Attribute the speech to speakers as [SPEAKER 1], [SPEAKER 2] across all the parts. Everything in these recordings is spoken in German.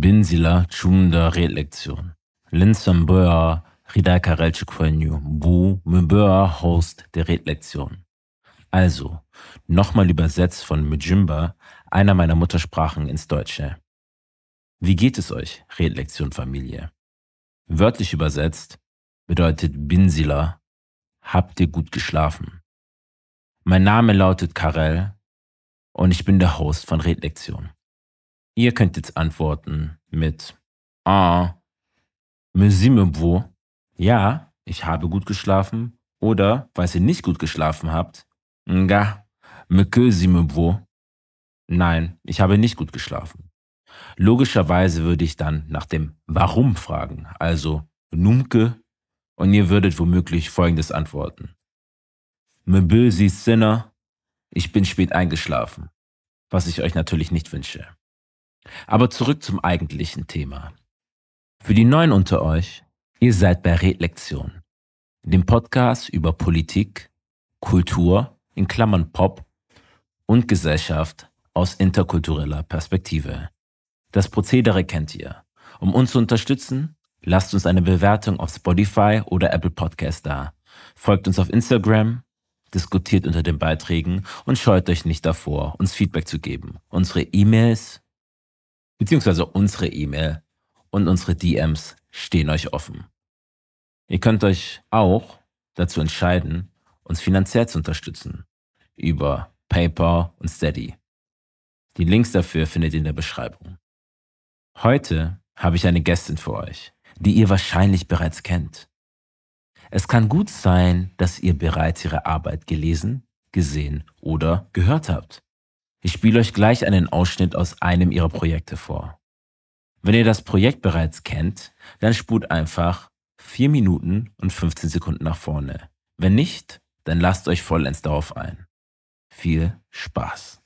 [SPEAKER 1] Binsila chunda Redlektion. Linsamböa Ridai Karelche Quenyu Bu Mböa Host der Redlektion. Also, nochmal übersetzt von Mjimba, einer meiner Muttersprachen ins Deutsche. Wie geht es euch, Redlektion Familie? Wörtlich übersetzt bedeutet Binsila, habt ihr gut geschlafen? Mein Name lautet Karel und ich bin der Host von Redlektion. Ihr könnt jetzt antworten mit Ah, wo? Ja, ich habe gut geschlafen. Oder, falls ihr nicht gut geschlafen habt, Nga, wo? Nein, ich habe nicht gut geschlafen. Logischerweise würde ich dann nach dem Warum fragen, also Numke, und ihr würdet womöglich folgendes antworten. Mbösi Sinner, ich bin spät eingeschlafen, was ich euch natürlich nicht wünsche. Aber zurück zum eigentlichen Thema. Für die Neuen unter euch, ihr seid bei Redlektion, dem Podcast über Politik, Kultur, in Klammern Pop und Gesellschaft aus interkultureller Perspektive. Das Prozedere kennt ihr. Um uns zu unterstützen, lasst uns eine Bewertung auf Spotify oder Apple Podcast da. Folgt uns auf Instagram, diskutiert unter den Beiträgen und scheut euch nicht davor, uns Feedback zu geben. Unsere E-Mails beziehungsweise unsere E-Mail und unsere DMs stehen euch offen. Ihr könnt euch auch dazu entscheiden, uns finanziell zu unterstützen über PayPal und Steady. Die Links dafür findet ihr in der Beschreibung. Heute habe ich eine Gästin für euch, die ihr wahrscheinlich bereits kennt. Es kann gut sein, dass ihr bereits ihre Arbeit gelesen, gesehen oder gehört habt. Ich spiele euch gleich einen Ausschnitt aus einem ihrer Projekte vor. Wenn ihr das Projekt bereits kennt, dann spult einfach 4 Minuten und 15 Sekunden nach vorne. Wenn nicht, dann lasst euch vollends darauf ein. Viel Spaß.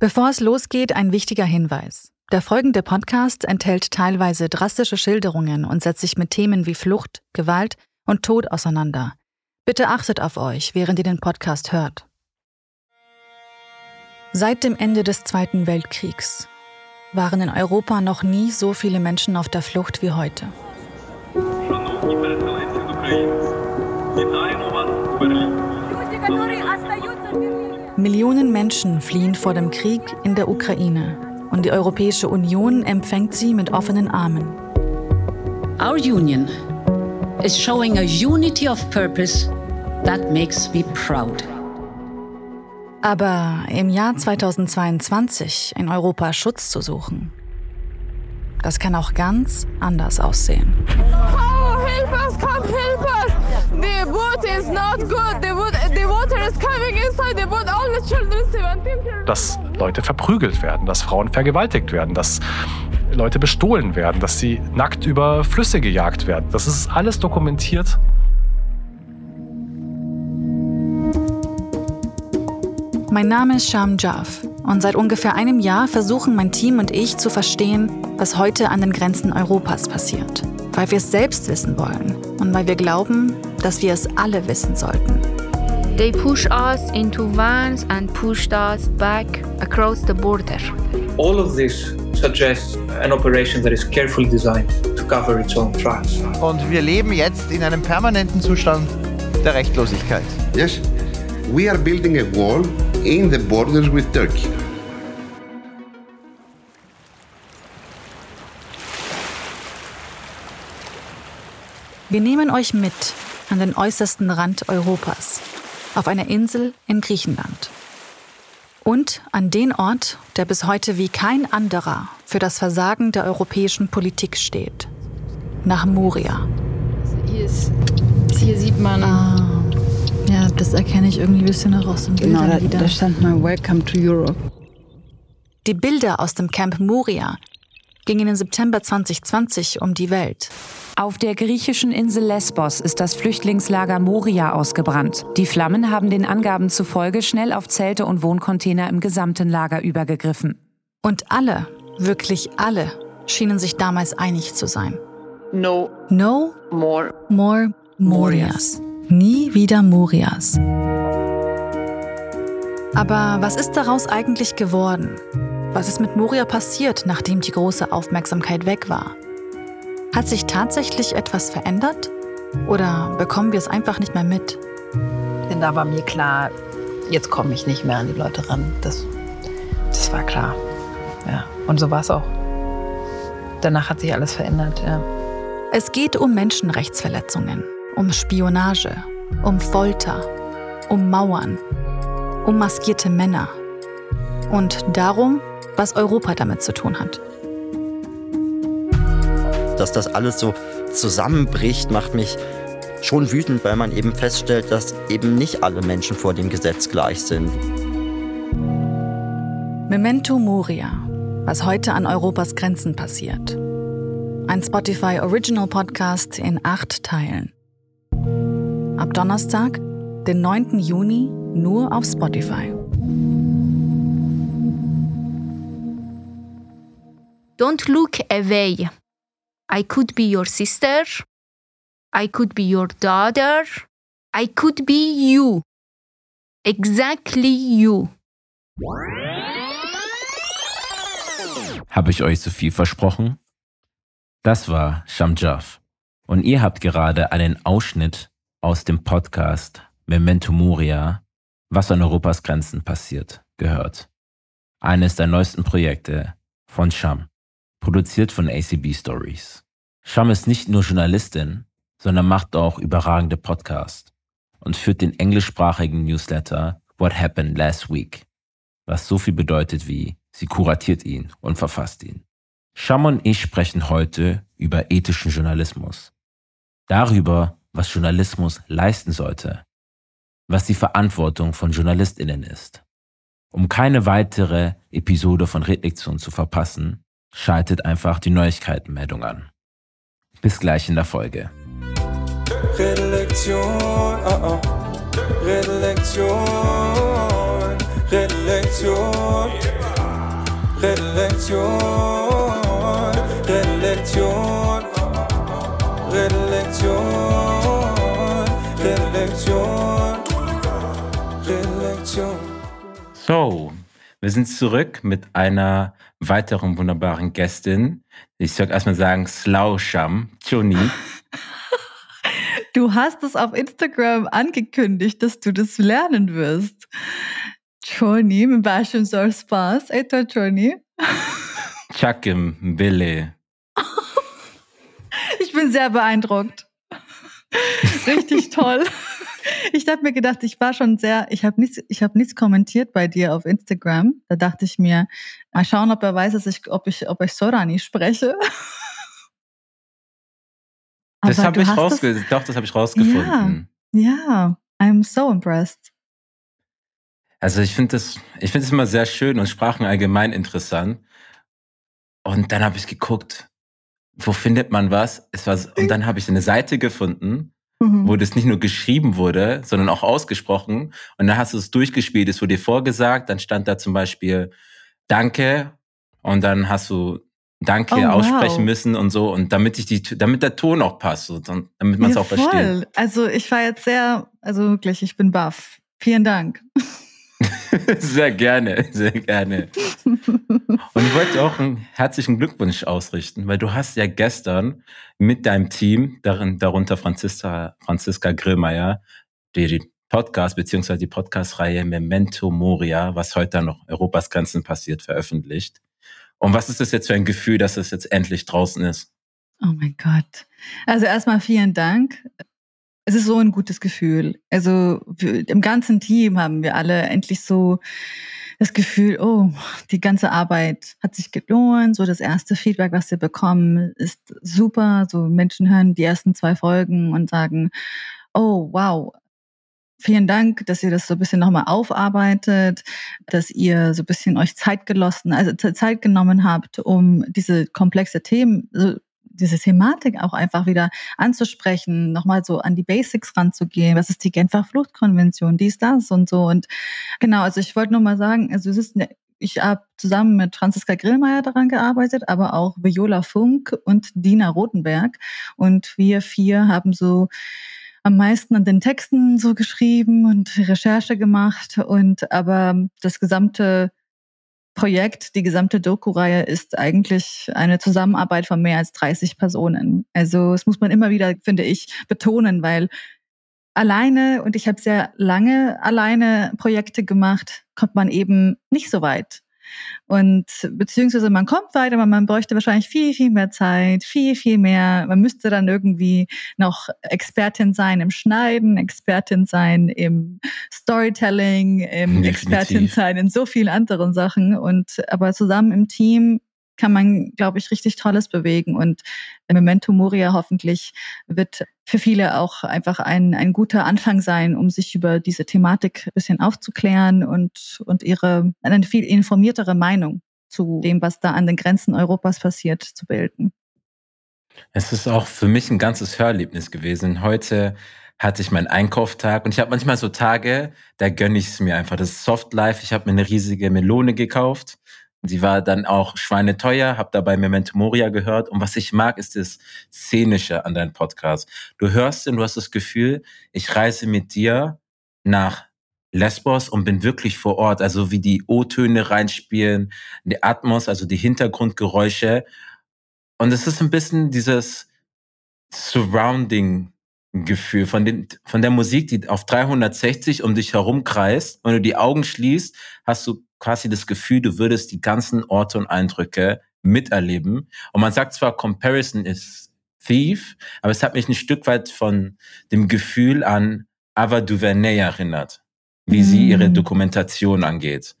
[SPEAKER 2] Bevor es losgeht, ein wichtiger Hinweis. Der folgende Podcast enthält teilweise drastische Schilderungen und setzt sich mit Themen wie Flucht, Gewalt und Tod auseinander. Bitte achtet auf euch, während ihr den Podcast hört. Seit dem Ende des Zweiten Weltkriegs waren in Europa noch nie so viele Menschen auf der Flucht wie heute. Millionen Menschen fliehen vor dem Krieg in der Ukraine und die Europäische Union empfängt sie mit offenen Armen.
[SPEAKER 3] Our union is showing a unity of purpose that makes me proud.
[SPEAKER 2] Aber im Jahr 2022 in Europa Schutz zu suchen, das kann auch ganz anders aussehen.
[SPEAKER 4] Oh, help us, come help us! The boat is not good. The, boat, the water is coming inside the boat. All the children, 17
[SPEAKER 5] Dass Leute verprügelt werden, dass Frauen vergewaltigt werden, dass Leute bestohlen werden, dass sie nackt über Flüsse gejagt werden. Das ist alles dokumentiert
[SPEAKER 2] Mein Name ist Sham Jaff und seit ungefähr einem Jahr versuchen mein Team und ich zu verstehen, was heute an den Grenzen Europas passiert. Weil wir es selbst wissen wollen und weil wir glauben, dass wir es alle wissen sollten.
[SPEAKER 6] They push us into vans and pushed us back across the border.
[SPEAKER 7] All of this suggests an operation that is carefully designed to cover its own tracks.
[SPEAKER 8] Und wir leben jetzt in einem permanenten Zustand der Rechtlosigkeit.
[SPEAKER 9] Yes, we are building a wall in the borders with Turkey.
[SPEAKER 2] Wir nehmen euch mit an den äußersten Rand Europas, auf einer Insel in Griechenland. Und an den Ort, der bis heute wie kein anderer für das Versagen der europäischen Politik steht. Nach Moria.
[SPEAKER 10] Hier, ist, hier sieht man
[SPEAKER 2] ah. Ja, das erkenne ich irgendwie ein bisschen heraus.
[SPEAKER 10] Genau, da, da stand mal Welcome to Europe.
[SPEAKER 2] Die Bilder aus dem Camp Moria gingen im September 2020 um die Welt.
[SPEAKER 11] Auf der griechischen Insel Lesbos ist das Flüchtlingslager Moria ausgebrannt. Die Flammen haben den Angaben zufolge schnell auf Zelte und Wohncontainer im gesamten Lager übergegriffen.
[SPEAKER 2] Und alle, wirklich alle, schienen sich damals einig zu sein.
[SPEAKER 7] No.
[SPEAKER 2] No
[SPEAKER 7] more,
[SPEAKER 2] more Morias. Nie wieder Morias. Aber was ist daraus eigentlich geworden?
[SPEAKER 10] Was ist mit Moria passiert, nachdem die große Aufmerksamkeit weg war? Hat sich tatsächlich etwas verändert? Oder bekommen wir es einfach nicht mehr mit?
[SPEAKER 12] Denn da war mir klar, jetzt komme ich nicht mehr an die Leute ran. Das, das war klar. Ja, und so war es auch. Danach hat sich alles verändert, ja.
[SPEAKER 10] Es geht um Menschenrechtsverletzungen, um Spionage, um Folter, um Mauern, um maskierte Männer und darum, was Europa damit zu tun hat.
[SPEAKER 13] Dass das alles so zusammenbricht, macht mich schon wütend, weil man eben feststellt, dass eben nicht alle Menschen vor dem Gesetz gleich sind.
[SPEAKER 10] Memento Moria, was heute an Europas Grenzen passiert. Ein Spotify Original Podcast in acht Teilen. Ab Donnerstag, den 9. Juni, nur auf Spotify.
[SPEAKER 6] Don't look away. I could be your sister. I could be your daughter. I could be you. Exactly you.
[SPEAKER 1] Habe ich euch zu viel versprochen? Das war Shamjaf. Und ihr habt gerade einen Ausschnitt aus dem Podcast Memento Moria, was an Europas Grenzen passiert, gehört. Eines der neuesten Projekte von Sham, produziert von ACB Stories. Sham ist nicht nur Journalistin, sondern macht auch überragende Podcasts und führt den englischsprachigen Newsletter What Happened Last Week, was so viel bedeutet wie sie kuratiert ihn und verfasst ihn. Sham und ich sprechen heute über ethischen Journalismus. Darüber, was Journalismus leisten sollte. Was die Verantwortung von JournalistInnen ist. Um keine weitere Episode von Redlektion zu verpassen, schaltet einfach die Neuigkeitenmeldung an. Bis gleich in der Folge.
[SPEAKER 14] Redlektion, uh -uh. Redlektion, Redlektion, Redlektion, Redlektion, Redlektion,
[SPEAKER 1] So, wir sind zurück mit einer weiteren wunderbaren Gästin. Ich soll erstmal sagen, Slauscham, Joni.
[SPEAKER 2] Du hast es auf Instagram angekündigt, dass du das lernen wirst. Johnny, mit Bashim soll Spaß. Eto Johnny.
[SPEAKER 1] Chakim, Wille.
[SPEAKER 2] Ich bin sehr beeindruckt. Richtig toll. Ich habe mir gedacht, ich war schon sehr, ich habe nichts, ich habe nichts kommentiert bei dir auf Instagram. Da dachte ich mir, mal schauen, ob er weiß, dass ich, ob ich, ob ich Sorani spreche.
[SPEAKER 1] Das habe ich rausgefunden. Doch, das habe ich rausgefunden.
[SPEAKER 2] Ja, ja, I'm so impressed.
[SPEAKER 1] Also ich finde das, ich finde es immer sehr schön und Sprachen allgemein interessant. Und dann habe ich geguckt, wo findet man was? Es war, und dann habe ich eine Seite gefunden, mhm. wo das nicht nur geschrieben wurde, sondern auch ausgesprochen. Und dann hast du es durchgespielt, es wurde dir vorgesagt, dann stand da zum Beispiel Danke und dann hast du Danke oh, aussprechen wow. müssen und so und damit ich die, damit der Ton auch passt, und damit man es ja, auch voll. versteht.
[SPEAKER 2] Also ich war jetzt sehr, also wirklich, ich bin baff. Vielen Dank.
[SPEAKER 1] sehr gerne, sehr gerne. Und ich wollte auch einen herzlichen Glückwunsch ausrichten, weil du hast ja gestern mit deinem Team, darunter Franziska, Franziska Grillmeier, die Podcast beziehungsweise die Podcast-Reihe Memento Moria, was heute an Europas Grenzen passiert, veröffentlicht. Und was ist das jetzt für ein Gefühl, dass es jetzt endlich draußen ist?
[SPEAKER 2] Oh mein Gott. Also erstmal vielen Dank. Es ist so ein gutes Gefühl. Also im ganzen Team haben wir alle endlich so das Gefühl, oh, die ganze Arbeit hat sich gelohnt. So das erste Feedback, was wir bekommen, ist super. So Menschen hören die ersten zwei Folgen und sagen, oh, wow, Vielen Dank, dass ihr das so ein bisschen nochmal aufarbeitet, dass ihr so ein bisschen euch Zeit gelossen, also Zeit genommen habt, um diese komplexe Themen, so diese Thematik auch einfach wieder anzusprechen, nochmal so an die Basics ranzugehen. Was ist die Genfer Fluchtkonvention? Dies, das und so. Und genau, also ich wollte nur mal sagen, also es ist eine ich habe zusammen mit Franziska Grillmeier daran gearbeitet, aber auch Viola Funk und Dina Rotenberg. Und wir vier haben so am meisten an den Texten so geschrieben und Recherche gemacht und aber das gesamte Projekt, die gesamte Doku-Reihe ist eigentlich eine Zusammenarbeit von mehr als 30 Personen. Also das muss man immer wieder, finde ich, betonen, weil alleine, und ich habe sehr lange alleine Projekte gemacht, kommt man eben nicht so weit. Und beziehungsweise man kommt weiter, aber man bräuchte wahrscheinlich viel, viel mehr Zeit, viel, viel mehr. Man müsste dann irgendwie noch Expertin sein im Schneiden, Expertin sein im Storytelling, im Expertin sein in so vielen anderen Sachen. Und aber zusammen im Team kann man, glaube ich, richtig Tolles bewegen. Und Memento Moria hoffentlich wird für viele auch einfach ein, ein guter Anfang sein, um sich über diese Thematik ein bisschen aufzuklären und, und ihre eine viel informiertere Meinung zu dem, was da an den Grenzen Europas passiert, zu bilden.
[SPEAKER 1] Es ist auch für mich ein ganzes Hörerlebnis gewesen. Heute hatte ich meinen Einkauftag und ich habe manchmal so Tage, da gönne ich es mir einfach. Das ist Soft Life. Ich habe mir eine riesige Melone gekauft Sie war dann auch schweineteuer, habe dabei Memento Moria gehört. Und was ich mag, ist das Szenische an deinem Podcast. Du hörst und du hast das Gefühl, ich reise mit dir nach Lesbos und bin wirklich vor Ort. Also wie die O-Töne reinspielen, die Atmos, also die Hintergrundgeräusche. Und es ist ein bisschen dieses Surrounding Gefühl von, von der Musik, die auf 360 um dich herum kreist. Wenn du die Augen schließt, hast du quasi das Gefühl, du würdest die ganzen Orte und Eindrücke miterleben. Und man sagt zwar, Comparison ist Thief, aber es hat mich ein Stück weit von dem Gefühl an Ava DuVernay erinnert, wie mm. sie ihre mm. Dokumentation angeht.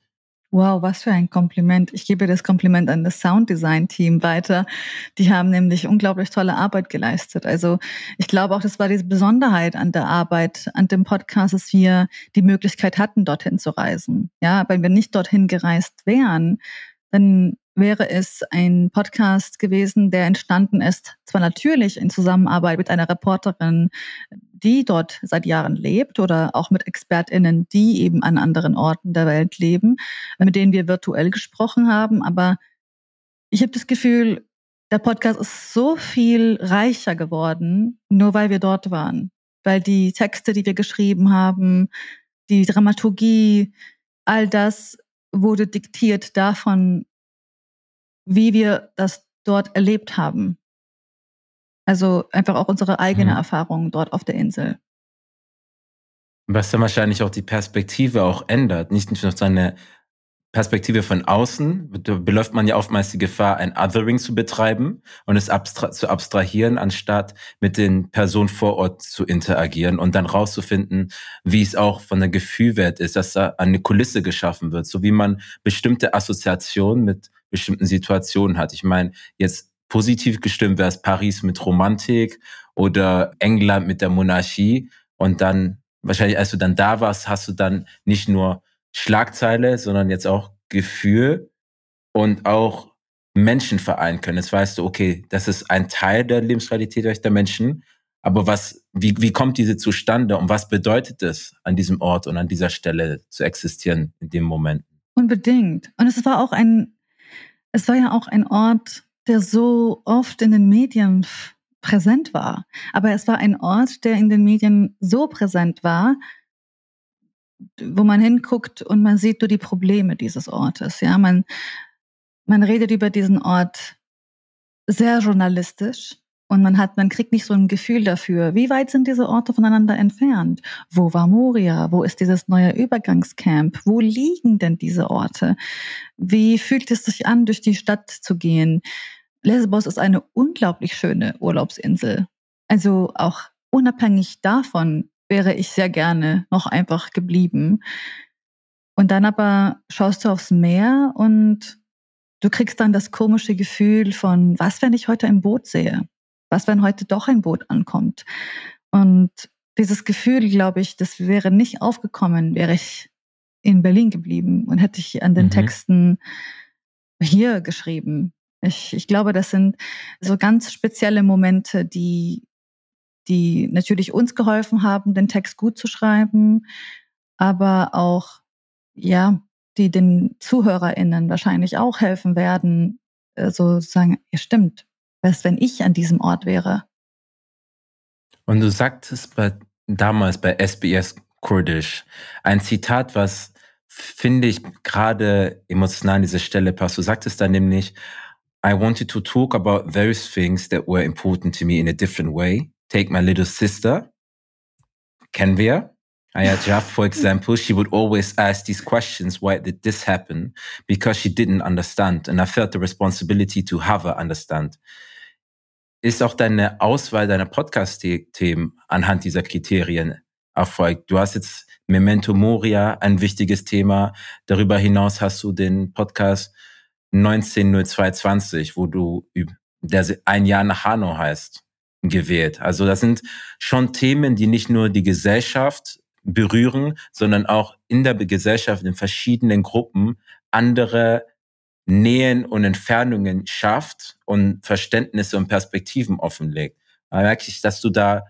[SPEAKER 2] Wow, was für ein Kompliment. Ich gebe das Kompliment an das Sounddesign-Team weiter. Die haben nämlich unglaublich tolle Arbeit geleistet. Also ich glaube auch, das war diese Besonderheit an der Arbeit, an dem Podcast, dass wir die Möglichkeit hatten, dorthin zu reisen. Ja, wenn wir nicht dorthin gereist wären, dann wäre es ein Podcast gewesen, der entstanden ist, zwar natürlich in Zusammenarbeit mit einer Reporterin, die dort seit Jahren lebt oder auch mit Expertinnen, die eben an anderen Orten der Welt leben, mit denen wir virtuell gesprochen haben. Aber ich habe das Gefühl, der Podcast ist so viel reicher geworden, nur weil wir dort waren. Weil die Texte, die wir geschrieben haben, die Dramaturgie, all das wurde diktiert davon, wie wir das dort erlebt haben. Also einfach auch unsere eigene mhm. Erfahrung dort auf der Insel.
[SPEAKER 1] Was dann wahrscheinlich auch die Perspektive auch ändert. Nicht nur seine Perspektive von außen da beläuft man ja oftmals die Gefahr, ein Othering zu betreiben und es abstra zu abstrahieren, anstatt mit den Personen vor Ort zu interagieren und dann rauszufinden, wie es auch von der Gefühlwert ist, dass da eine Kulisse geschaffen wird, so wie man bestimmte Assoziationen mit bestimmten Situationen hat. Ich meine, jetzt positiv gestimmt wäre es Paris mit Romantik oder England mit der Monarchie. Und dann, wahrscheinlich, als du dann da warst, hast du dann nicht nur Schlagzeile, sondern jetzt auch Gefühl und auch Menschen vereinen können. Jetzt weißt du, okay, das ist ein Teil der Lebensrealität der Menschen. Aber was, wie, wie kommt diese zustande und was bedeutet es, an diesem Ort und an dieser Stelle zu existieren in dem Moment?
[SPEAKER 2] Unbedingt. Und es war auch ein, es war ja auch ein Ort, der so oft in den Medien präsent war. Aber es war ein Ort, der in den Medien so präsent war, wo man hinguckt und man sieht nur die Probleme dieses Ortes. Ja, man, man redet über diesen Ort sehr journalistisch und man hat, man kriegt nicht so ein Gefühl dafür, wie weit sind diese Orte voneinander entfernt? Wo war Moria? Wo ist dieses neue Übergangscamp? Wo liegen denn diese Orte? Wie fühlt es sich an, durch die Stadt zu gehen? Lesbos ist eine unglaublich schöne Urlaubsinsel. Also auch unabhängig davon wäre ich sehr gerne noch einfach geblieben. Und dann aber schaust du aufs Meer und du kriegst dann das komische Gefühl von, was, wenn ich heute ein Boot sehe? Was, wenn heute doch ein Boot ankommt? Und dieses Gefühl, glaube ich, das wäre nicht aufgekommen, wäre ich in Berlin geblieben und hätte ich an den mhm. Texten hier geschrieben. Ich, ich glaube, das sind so ganz spezielle Momente, die, die natürlich uns geholfen haben, den Text gut zu schreiben, aber auch, ja, die den ZuhörerInnen wahrscheinlich auch helfen werden, so also sagen, ja stimmt, was, wenn ich an diesem Ort wäre?
[SPEAKER 1] Und du sagtest bei, damals bei SBS Kurdisch ein Zitat, was finde ich gerade emotional an dieser Stelle passt. Du sagtest da nämlich, I wanted to talk about various things that were important to me in a different way. Take my little sister. Kennen wir? Ayajaf, for example, she would always ask these questions. Why did this happen? Because she didn't understand. And I felt the responsibility to have her understand. Ist auch deine Auswahl deiner Podcast-Themen anhand dieser Kriterien erfolgt? Du hast jetzt Memento Moria, ein wichtiges Thema. Darüber hinaus hast du den Podcast 190220, wo du, der ein Jahr nach Hanau heißt, gewählt. Also das sind schon Themen, die nicht nur die Gesellschaft berühren, sondern auch in der Gesellschaft in verschiedenen Gruppen andere Nähen und Entfernungen schafft und Verständnisse und Perspektiven offenlegt. Da merke ich, dass du da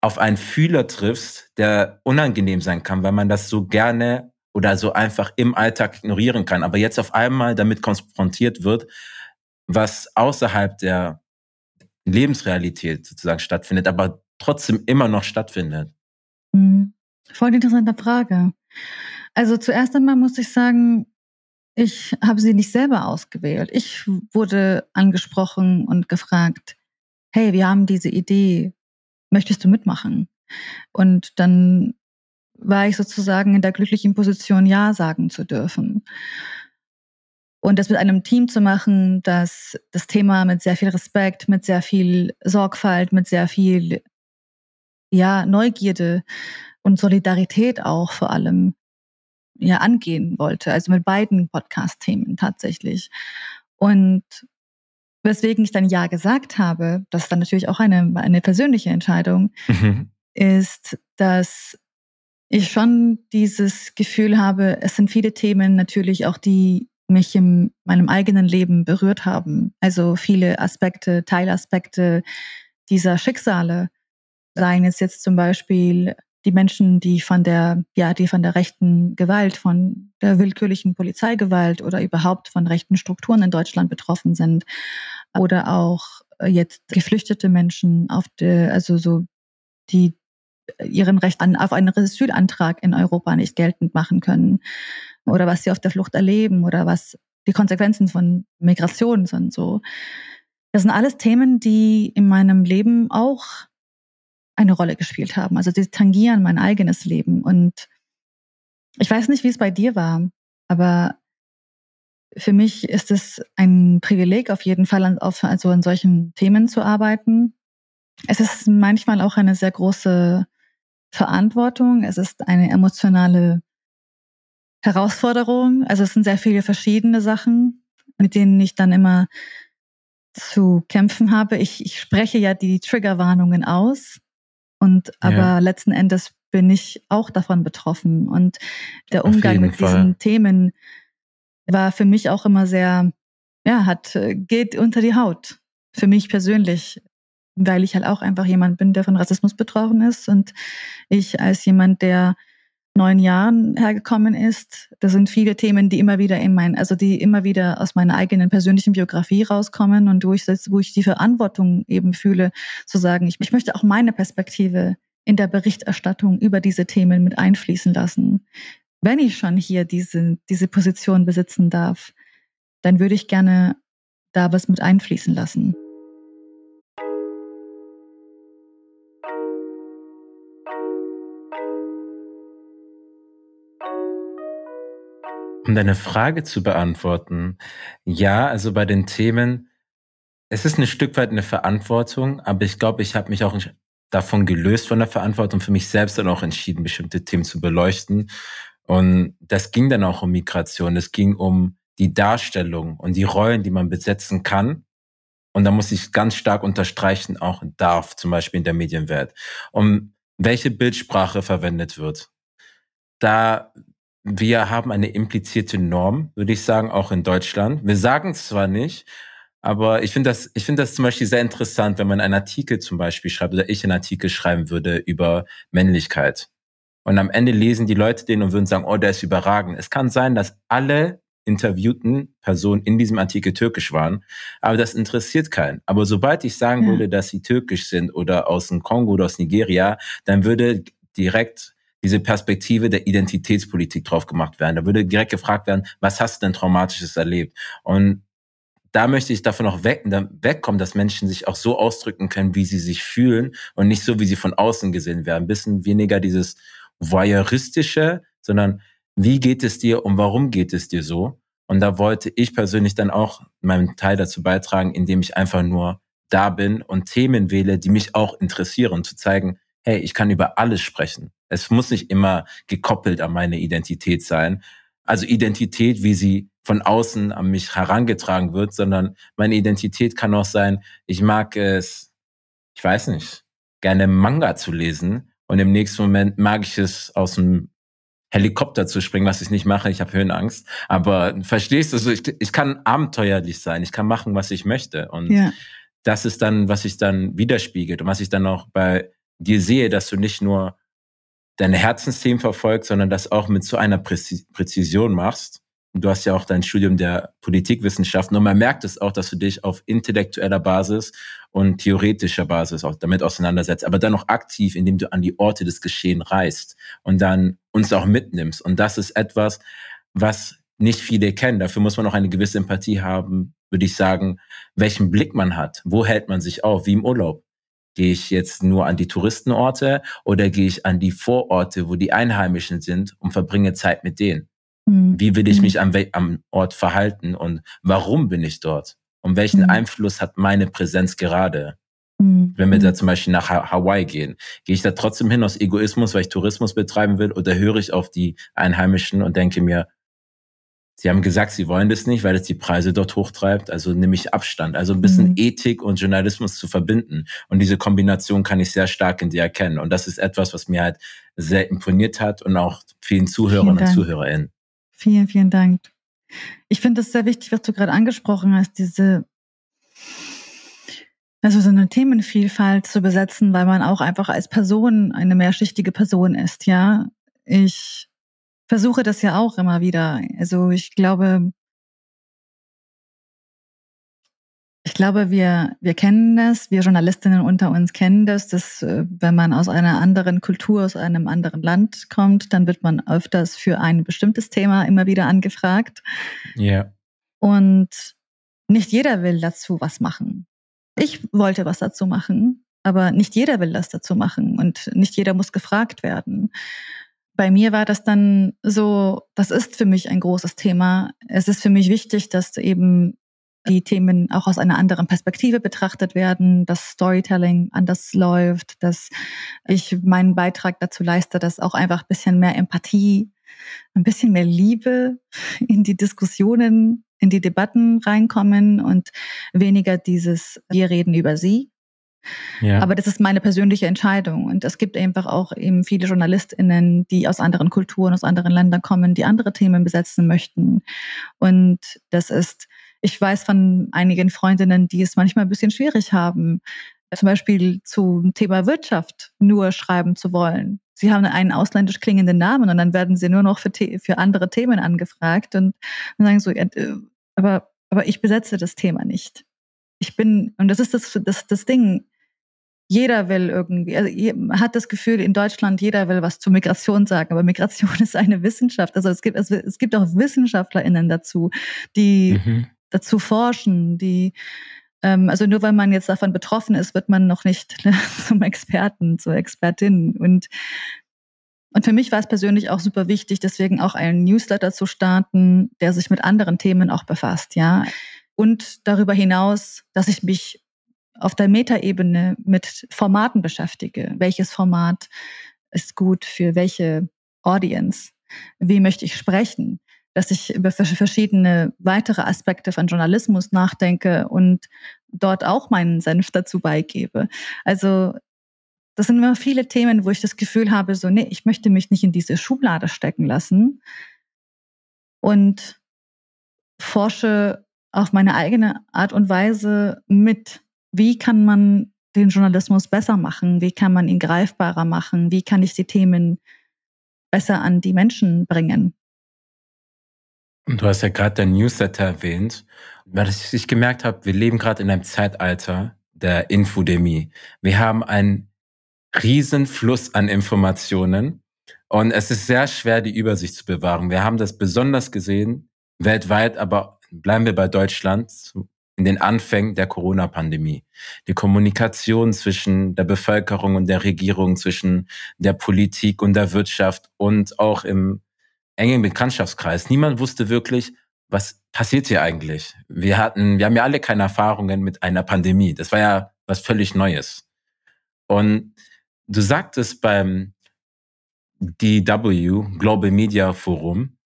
[SPEAKER 1] auf einen Fühler triffst, der unangenehm sein kann, weil man das so gerne oder so einfach im Alltag ignorieren kann. Aber jetzt auf einmal damit konfrontiert wird, was außerhalb der Lebensrealität sozusagen stattfindet, aber trotzdem immer noch stattfindet.
[SPEAKER 2] Mhm. Voll interessante Frage. Also zuerst einmal muss ich sagen, ich habe sie nicht selber ausgewählt. Ich wurde angesprochen und gefragt, hey, wir haben diese Idee, möchtest du mitmachen? Und dann war ich sozusagen in der glücklichen Position, Ja sagen zu dürfen. Und das mit einem Team zu machen, das das Thema mit sehr viel Respekt, mit sehr viel Sorgfalt, mit sehr viel ja, Neugierde und Solidarität auch vor allem ja angehen wollte. Also mit beiden Podcast-Themen tatsächlich. Und weswegen ich dann Ja gesagt habe, das ist dann natürlich auch eine, eine persönliche Entscheidung, mhm. ist, dass ich schon dieses Gefühl habe, es sind viele Themen natürlich auch, die mich in meinem eigenen Leben berührt haben. Also viele Aspekte, Teilaspekte dieser Schicksale, seien es jetzt zum Beispiel die Menschen, die von der, ja, die von der rechten Gewalt, von der willkürlichen Polizeigewalt oder überhaupt von rechten Strukturen in Deutschland betroffen sind. Oder auch äh, jetzt geflüchtete Menschen auf der, also so, die ihren Recht an, auf einen Asylantrag in Europa nicht geltend machen können. Oder was sie auf der Flucht erleben oder was die Konsequenzen von Migration sind so. Das sind alles Themen, die in meinem Leben auch eine Rolle gespielt haben. Also sie tangieren mein eigenes Leben. Und ich weiß nicht, wie es bei dir war, aber für mich ist es ein Privileg, auf jeden Fall an, auf, also an solchen Themen zu arbeiten. Es ist manchmal auch eine sehr große Verantwortung. Es ist eine emotionale Herausforderung. Also es sind sehr viele verschiedene Sachen, mit denen ich dann immer zu kämpfen habe. Ich, ich spreche ja die Triggerwarnungen aus. Und aber ja. letzten Endes bin ich auch davon betroffen. Und der Umgang mit Fall. diesen Themen war für mich auch immer sehr, ja, hat, äh, geht unter die Haut. Für mich persönlich, weil ich halt auch einfach jemand bin, der von Rassismus betroffen ist. Und ich als jemand, der neun Jahren hergekommen ist. Das sind viele Themen, die immer wieder in mein, also die immer wieder aus meiner eigenen persönlichen Biografie rauskommen und wo ich, wo ich die Verantwortung eben fühle, zu sagen, ich, ich möchte auch meine Perspektive in der Berichterstattung über diese Themen mit einfließen lassen. Wenn ich schon hier diese, diese Position besitzen darf, dann würde ich gerne da was mit einfließen lassen.
[SPEAKER 1] Um deine Frage zu beantworten, ja, also bei den Themen, es ist ein Stück weit eine Verantwortung, aber ich glaube, ich habe mich auch davon gelöst von der Verantwortung für mich selbst dann auch entschieden, bestimmte Themen zu beleuchten. Und das ging dann auch um Migration. Es ging um die Darstellung und die Rollen, die man besetzen kann. Und da muss ich ganz stark unterstreichen, auch darf, zum Beispiel in der Medienwelt. Um welche Bildsprache verwendet wird. Da wir haben eine implizierte Norm, würde ich sagen, auch in Deutschland. Wir sagen es zwar nicht, aber ich finde das, ich finde das zum Beispiel sehr interessant, wenn man einen Artikel zum Beispiel schreibt oder ich einen Artikel schreiben würde über Männlichkeit. Und am Ende lesen die Leute den und würden sagen, oh, der ist überragend. Es kann sein, dass alle interviewten Personen in diesem Artikel türkisch waren, aber das interessiert keinen. Aber sobald ich sagen ja. würde, dass sie türkisch sind oder aus dem Kongo oder aus Nigeria, dann würde direkt diese Perspektive der Identitätspolitik drauf gemacht werden. Da würde direkt gefragt werden, was hast du denn Traumatisches erlebt? Und da möchte ich davon auch weg, wegkommen, dass Menschen sich auch so ausdrücken können, wie sie sich fühlen und nicht so, wie sie von außen gesehen werden. Ein bisschen weniger dieses voyeuristische, sondern wie geht es dir und warum geht es dir so? Und da wollte ich persönlich dann auch meinen Teil dazu beitragen, indem ich einfach nur da bin und Themen wähle, die mich auch interessieren, zu zeigen, hey, ich kann über alles sprechen. Es muss nicht immer gekoppelt an meine Identität sein. Also Identität, wie sie von außen an mich herangetragen wird, sondern meine Identität kann auch sein, ich mag es, ich weiß nicht, gerne Manga zu lesen und im nächsten Moment mag ich es aus dem Helikopter zu springen, was ich nicht mache, ich habe Höhenangst. Aber verstehst du, also ich, ich kann abenteuerlich sein, ich kann machen, was ich möchte. Und ja. das ist dann, was sich dann widerspiegelt und was ich dann auch bei dir sehe, dass du nicht nur deine Herzensthemen verfolgst, sondern das auch mit so einer Präzision machst Du hast ja auch dein Studium der Politikwissenschaften und man merkt es auch, dass du dich auf intellektueller Basis und theoretischer Basis auch damit auseinandersetzt, aber dann auch aktiv, indem du an die Orte des Geschehen reist und dann uns auch mitnimmst. Und das ist etwas, was nicht viele kennen. Dafür muss man auch eine gewisse Empathie haben, würde ich sagen, welchen Blick man hat. Wo hält man sich auf? Wie im Urlaub. Gehe ich jetzt nur an die Touristenorte oder gehe ich an die Vororte, wo die Einheimischen sind und verbringe Zeit mit denen? Mhm. Wie will ich mich am, am Ort verhalten und warum bin ich dort? Und welchen mhm. Einfluss hat meine Präsenz gerade? Mhm. Wenn wir da zum Beispiel nach Hawaii gehen, gehe ich da trotzdem hin aus Egoismus, weil ich Tourismus betreiben will, oder höre ich auf die Einheimischen und denke mir, Sie haben gesagt, Sie wollen das nicht, weil es die Preise dort hochtreibt. Also nehme ich Abstand. Also ein bisschen mhm. Ethik und Journalismus zu verbinden. Und diese Kombination kann ich sehr stark in dir erkennen. Und das ist etwas, was mir halt sehr imponiert hat und auch vielen Zuhörern und ZuhörerInnen.
[SPEAKER 2] Vielen, vielen Dank. Ich finde es sehr wichtig, was du gerade angesprochen hast, diese, also so eine Themenvielfalt zu besetzen, weil man auch einfach als Person eine mehrschichtige Person ist, ja. Ich versuche das ja auch immer wieder. Also ich glaube, Ich glaube, wir, wir kennen das, wir Journalistinnen unter uns kennen das, dass äh, wenn man aus einer anderen Kultur, aus einem anderen Land kommt, dann wird man öfters für ein bestimmtes Thema immer wieder angefragt.
[SPEAKER 1] Ja. Yeah.
[SPEAKER 2] Und nicht jeder will dazu was machen. Ich wollte was dazu machen, aber nicht jeder will das dazu machen und nicht jeder muss gefragt werden. Bei mir war das dann so, das ist für mich ein großes Thema. Es ist für mich wichtig, dass eben die Themen auch aus einer anderen Perspektive betrachtet werden, dass Storytelling anders läuft, dass ich meinen Beitrag dazu leiste, dass auch einfach ein bisschen mehr Empathie, ein bisschen mehr Liebe in die Diskussionen, in die Debatten reinkommen und weniger dieses Wir reden über sie. Ja. Aber das ist meine persönliche Entscheidung. Und es gibt einfach auch eben viele JournalistInnen, die aus anderen Kulturen, aus anderen Ländern kommen, die andere Themen besetzen möchten. Und das ist ich weiß von einigen Freundinnen, die es manchmal ein bisschen schwierig haben, zum Beispiel zum Thema Wirtschaft nur schreiben zu wollen. Sie haben einen ausländisch klingenden Namen und dann werden sie nur noch für, für andere Themen angefragt und sagen so, aber, aber ich besetze das Thema nicht. Ich bin, und das ist das, das, das Ding, jeder will irgendwie, also hat das Gefühl, in Deutschland, jeder will was zur Migration sagen, aber Migration ist eine Wissenschaft. Also es gibt, es, es gibt auch WissenschaftlerInnen dazu, die mhm dazu forschen, die ähm, also nur weil man jetzt davon betroffen ist, wird man noch nicht zum Experten, zur Expertin. Und und für mich war es persönlich auch super wichtig, deswegen auch einen Newsletter zu starten, der sich mit anderen Themen auch befasst, ja. Und darüber hinaus, dass ich mich auf der Metaebene mit Formaten beschäftige. Welches Format ist gut für welche Audience? Wie möchte ich sprechen? dass ich über verschiedene weitere Aspekte von Journalismus nachdenke und dort auch meinen Senf dazu beigebe. Also das sind immer viele Themen, wo ich das Gefühl habe, so, nee, ich möchte mich nicht in diese Schublade stecken lassen und forsche auf meine eigene Art und Weise mit. Wie kann man den Journalismus besser machen? Wie kann man ihn greifbarer machen? Wie kann ich die Themen besser an die Menschen bringen?
[SPEAKER 1] Und du hast ja gerade dein Newsletter erwähnt, weil ich gemerkt habe, wir leben gerade in einem Zeitalter der Infodemie. Wir haben einen riesen Fluss an Informationen Und es ist sehr schwer, die Übersicht zu bewahren. Wir haben das besonders gesehen, weltweit, aber bleiben wir bei Deutschland, in den Anfängen der Corona-Pandemie. Die Kommunikation zwischen der Bevölkerung und der Regierung, zwischen der Politik und der Wirtschaft und auch im engen Bekanntschaftskreis. Niemand wusste wirklich, was passiert hier eigentlich? Wir hatten, wir haben ja alle keine Erfahrungen mit einer Pandemie. Das war ja was völlig Neues. Und du sagtest beim DW, Global Media Forum,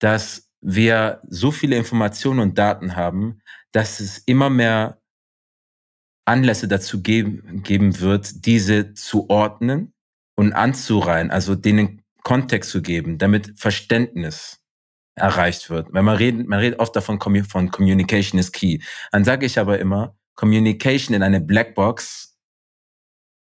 [SPEAKER 1] dass wir so viele Informationen und Daten haben, dass es immer mehr Anlässe dazu geben, geben wird, diese zu ordnen und anzureihen, also denen Kontext zu geben, damit Verständnis erreicht wird. Weil man redet, man redet oft davon, von Communication is key. Dann sage ich aber immer, Communication in eine Blackbox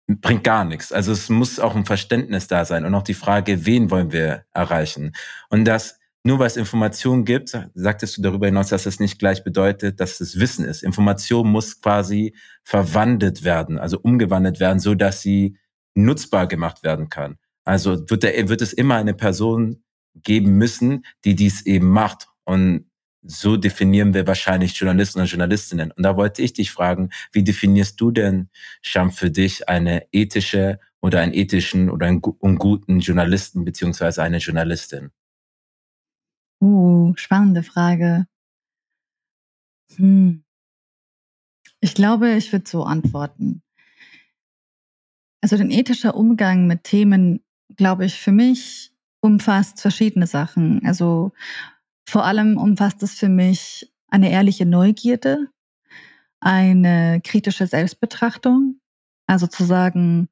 [SPEAKER 1] bringt gar nichts. Also es muss auch ein Verständnis da sein und auch die Frage, wen wollen wir erreichen? Und das nur weil es Informationen gibt, sagtest du darüber hinaus, dass es nicht gleich bedeutet, dass es Wissen ist. Information muss quasi verwandelt werden, also umgewandelt werden, so dass sie nutzbar gemacht werden kann. Also wird, der, wird es immer eine Person geben müssen, die dies eben macht. Und so definieren wir wahrscheinlich Journalisten und Journalistinnen. Und da wollte ich dich fragen, wie definierst du denn, Sham, für dich eine ethische oder einen ethischen oder einen guten Journalisten beziehungsweise eine Journalistin?
[SPEAKER 2] Uh, spannende Frage. Hm. Ich glaube, ich würde so antworten. Also den ethischer Umgang mit Themen, glaube ich, für mich umfasst verschiedene Sachen. Also vor allem umfasst es für mich eine ehrliche Neugierde, eine kritische Selbstbetrachtung, also zu sagen,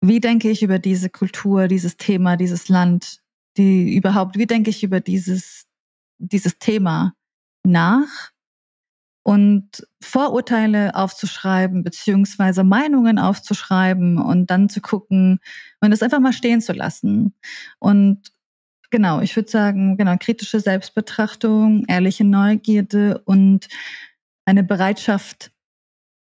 [SPEAKER 2] wie denke ich über diese Kultur, dieses Thema, dieses Land, die überhaupt, wie denke ich über dieses, dieses Thema nach und Vorurteile aufzuschreiben, beziehungsweise Meinungen aufzuschreiben und dann zu gucken und das einfach mal stehen zu lassen. Und genau, ich würde sagen, genau, kritische Selbstbetrachtung, ehrliche Neugierde und eine Bereitschaft,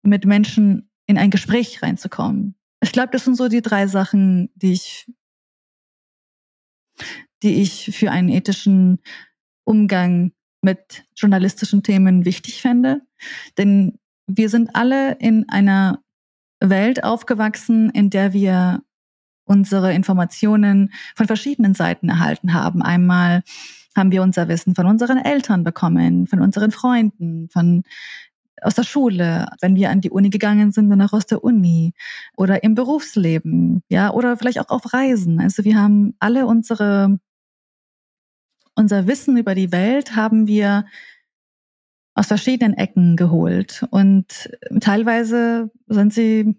[SPEAKER 2] mit Menschen in ein Gespräch reinzukommen. Ich glaube, das sind so die drei Sachen, die ich, die ich für einen ethischen Umgang mit journalistischen Themen wichtig fände. Denn wir sind alle in einer Welt aufgewachsen, in der wir unsere Informationen von verschiedenen Seiten erhalten haben. Einmal haben wir unser Wissen von unseren Eltern bekommen, von unseren Freunden, von aus der Schule, wenn wir an die Uni gegangen sind, dann auch aus der Uni oder im Berufsleben, ja, oder vielleicht auch auf Reisen. Also wir haben alle unsere unser Wissen über die Welt haben wir aus verschiedenen Ecken geholt und teilweise sind sie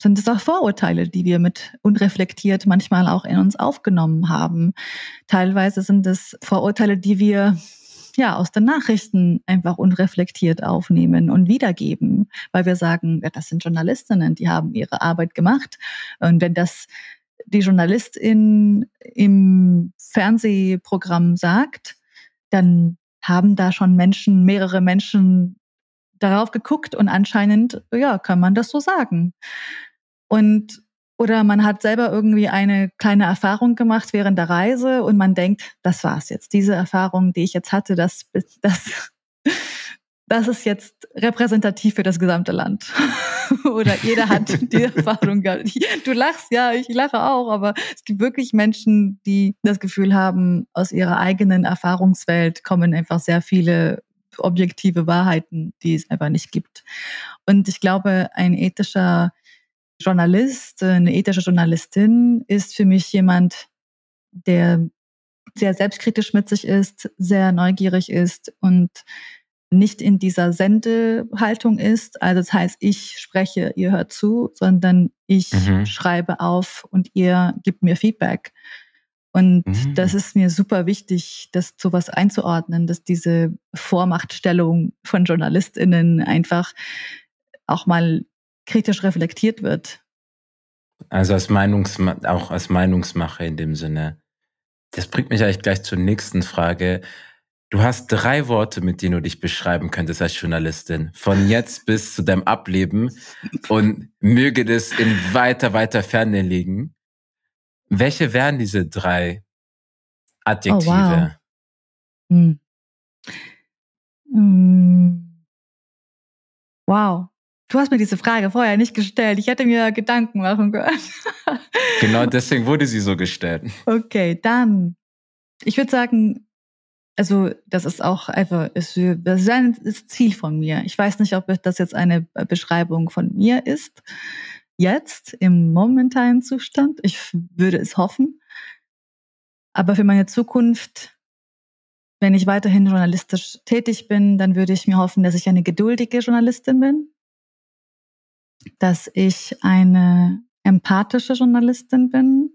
[SPEAKER 2] sind es auch Vorurteile, die wir mit unreflektiert manchmal auch in uns aufgenommen haben. Teilweise sind es Vorurteile, die wir ja aus den Nachrichten einfach unreflektiert aufnehmen und wiedergeben, weil wir sagen, ja, das sind Journalistinnen, die haben ihre Arbeit gemacht. Und wenn das die Journalistin im Fernsehprogramm sagt, dann haben da schon Menschen, mehrere Menschen darauf geguckt und anscheinend, ja, kann man das so sagen. Und oder man hat selber irgendwie eine kleine Erfahrung gemacht während der Reise und man denkt, das war's jetzt. Diese Erfahrung, die ich jetzt hatte, das, das, das ist jetzt repräsentativ für das gesamte Land. Oder jeder hat die Erfahrung gehabt. Du lachst, ja, ich lache auch, aber es gibt wirklich Menschen, die das Gefühl haben, aus ihrer eigenen Erfahrungswelt kommen einfach sehr viele objektive Wahrheiten, die es einfach nicht gibt. Und ich glaube, ein ethischer Journalist, eine ethische Journalistin ist für mich jemand, der sehr selbstkritisch mit sich ist, sehr neugierig ist und nicht in dieser Sendehaltung ist. Also das heißt, ich spreche, ihr hört zu, sondern ich mhm. schreibe auf und ihr gibt mir Feedback. Und mhm. das ist mir super wichtig, das sowas einzuordnen, dass diese Vormachtstellung von JournalistInnen einfach auch mal kritisch reflektiert wird.
[SPEAKER 1] Also als Meinungs auch als Meinungsmacher in dem Sinne. Das bringt mich eigentlich gleich zur nächsten Frage. Du hast drei Worte, mit denen du dich beschreiben könntest als Journalistin. Von jetzt bis zu deinem Ableben. Und möge das in weiter, weiter Ferne liegen. Welche wären diese drei Adjektive?
[SPEAKER 2] Oh, wow. Hm. Hm. Wow. Du hast mir diese Frage vorher nicht gestellt. Ich hätte mir Gedanken machen können.
[SPEAKER 1] Genau deswegen wurde sie so gestellt.
[SPEAKER 2] Okay, dann. Ich würde sagen, also das ist auch einfach, das ist ein Ziel von mir. Ich weiß nicht, ob das jetzt eine Beschreibung von mir ist. Jetzt im momentanen Zustand. Ich würde es hoffen. Aber für meine Zukunft, wenn ich weiterhin journalistisch tätig bin, dann würde ich mir hoffen, dass ich eine geduldige Journalistin bin, dass ich eine empathische Journalistin bin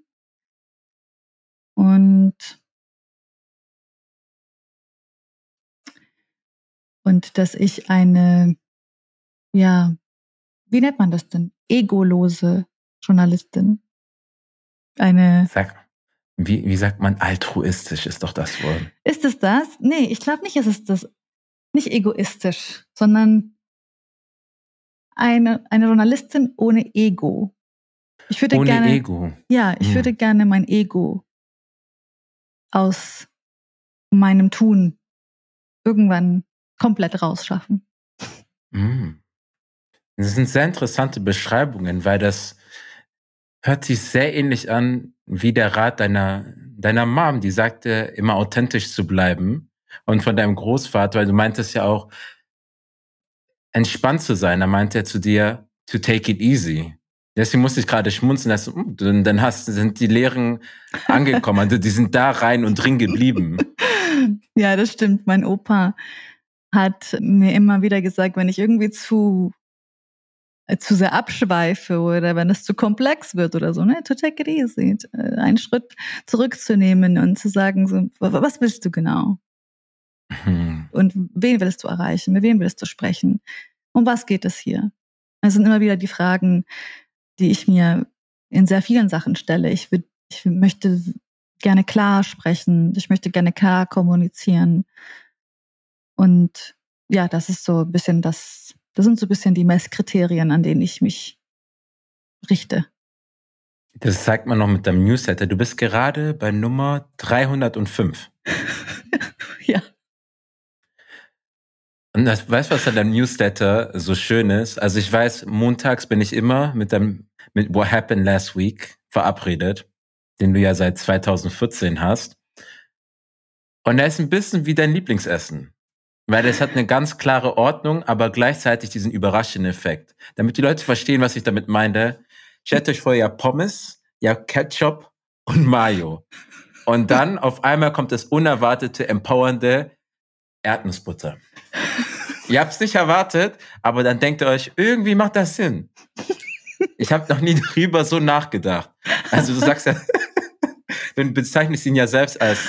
[SPEAKER 2] und und dass ich eine, ja, wie nennt man das denn? Egolose Journalistin. Eine.
[SPEAKER 1] Sag, wie, wie sagt man altruistisch ist doch das Wort.
[SPEAKER 2] Ist es das? Nee, ich glaube nicht, ist es das. Nicht egoistisch, sondern eine, eine Journalistin ohne Ego. Ich würde
[SPEAKER 1] Ohne
[SPEAKER 2] gerne.
[SPEAKER 1] Ego.
[SPEAKER 2] Ja, ich
[SPEAKER 1] Hm.
[SPEAKER 2] würde gerne mein Ego aus meinem Tun irgendwann komplett rausschaffen.
[SPEAKER 1] Mm. Das sind sehr interessante Beschreibungen, weil das hört sich sehr ähnlich an wie der Rat deiner, deiner Mom, die sagte, immer authentisch zu bleiben. Und von deinem Großvater, weil du meintest ja auch, entspannt zu sein. Da meinte er zu dir, to take it easy. Deswegen musste ich gerade schmunzeln, dass, hm, dann hast, sind die Lehren angekommen. Also die sind da rein und drin geblieben.
[SPEAKER 2] Ja, das stimmt. Mein Opa hat mir immer wieder gesagt, wenn ich irgendwie zu, äh, zu sehr abschweife oder wenn es zu komplex wird oder so, ne, to take it easy, äh, einen Schritt zurückzunehmen und zu sagen, so, wa- was willst du genau?
[SPEAKER 1] Hm.
[SPEAKER 2] Und wen willst du erreichen? Mit wem willst du sprechen? Um was geht es hier? Das sind immer wieder die Fragen, die ich mir in sehr vielen Sachen stelle. Ich, würd, ich möchte gerne klar sprechen. Ich möchte gerne klar kommunizieren. Und ja, das ist so ein bisschen das, das sind so ein bisschen die Messkriterien, an denen ich mich richte.
[SPEAKER 1] Das zeigt man noch mit deinem Newsletter. Du bist gerade bei Nummer 305.
[SPEAKER 2] Ja.
[SPEAKER 1] Und das, weißt du, was an deinem Newsletter so schön ist? Also ich weiß, montags bin ich immer mit dem, mit What Happened Last Week verabredet, den du ja seit 2014 hast. Und er ist ein bisschen wie dein Lieblingsessen. Weil es hat eine ganz klare Ordnung, aber gleichzeitig diesen überraschenden Effekt. Damit die Leute verstehen, was ich damit meine. Stellt euch vor, habt Pommes, habt Ketchup und Mayo. Und dann auf einmal kommt das unerwartete, empowernde Erdnussbutter. Ihr habt es nicht erwartet, aber dann denkt ihr euch, irgendwie macht das Sinn. Ich habe noch nie darüber so nachgedacht. Also du sagst ja, du bezeichnest ihn ja selbst als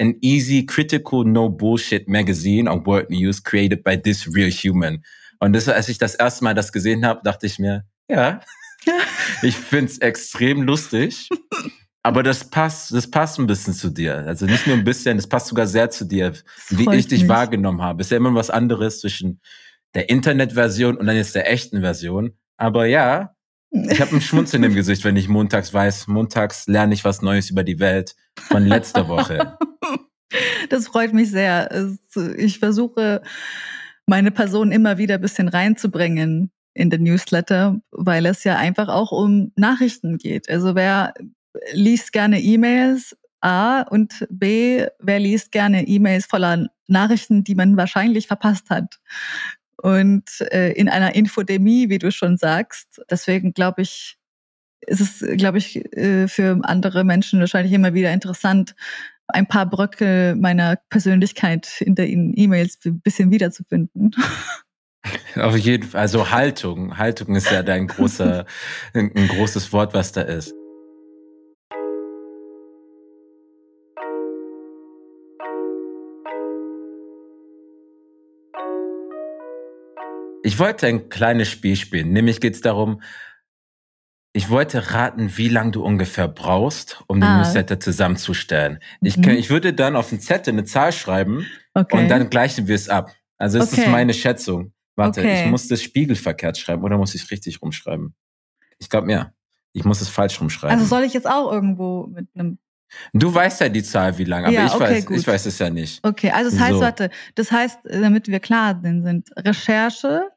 [SPEAKER 1] an easy, critical, no bullshit magazine on world news created by this real human. Und das, als ich das erste Mal das gesehen habe, dachte ich mir, ja, ich find's extrem lustig. Aber das passt, das passt ein bisschen zu dir. Also nicht nur ein bisschen, das passt sogar sehr zu dir, wie ich dich
[SPEAKER 2] mich.
[SPEAKER 1] wahrgenommen habe. Ist ja immer was anderes zwischen der Internetversion und dann jetzt der echten Version. Aber ja, ich habe ein Schmunzeln im Gesicht, wenn ich montags weiß, montags lerne ich was Neues über die Welt von letzter Woche.
[SPEAKER 2] Das freut mich sehr. Ich versuche, meine Person immer wieder ein bisschen reinzubringen in den Newsletter, weil es ja einfach auch um Nachrichten geht. Also wer liest gerne E-Mails, A, und B, wer liest gerne E-Mails voller Nachrichten, die man wahrscheinlich verpasst hat. Und äh, in einer Infodemie, wie du schon sagst, deswegen glaube ich, ist es, glaube ich, äh, für andere Menschen wahrscheinlich immer wieder interessant, ein paar Bröcke meiner Persönlichkeit in den E-Mails ein bisschen wiederzufinden.
[SPEAKER 1] Auf jeden Fall. Also Haltung. Haltung ist ja dein großer, ein, ein großes Wort, was da ist. Ich wollte ein kleines Spiel spielen. Nämlich geht es darum, ich wollte raten, wie lange du ungefähr brauchst, um den
[SPEAKER 2] Ah.
[SPEAKER 1] Newsletter zusammenzustellen. Ich,
[SPEAKER 2] Mhm.
[SPEAKER 1] kann, ich würde dann auf den Zettel eine Zahl schreiben
[SPEAKER 2] Okay.
[SPEAKER 1] und dann gleichen wir es ab. Also das ist
[SPEAKER 2] Okay.
[SPEAKER 1] meine Schätzung. Warte,
[SPEAKER 2] Okay.
[SPEAKER 1] ich muss das spiegelverkehrt schreiben oder muss ich richtig rumschreiben? Ich glaube, ja. Ich muss es falsch rumschreiben.
[SPEAKER 2] Also soll ich jetzt auch irgendwo mit einem.
[SPEAKER 1] Du weißt ja die Zahl, wie lang, aber
[SPEAKER 2] Ja,
[SPEAKER 1] ich,
[SPEAKER 2] okay,
[SPEAKER 1] weiß,
[SPEAKER 2] gut.
[SPEAKER 1] ich weiß es ja nicht.
[SPEAKER 2] Okay, also das heißt,
[SPEAKER 1] So.
[SPEAKER 2] warte, das heißt, äh, damit wir klar sind, Recherche,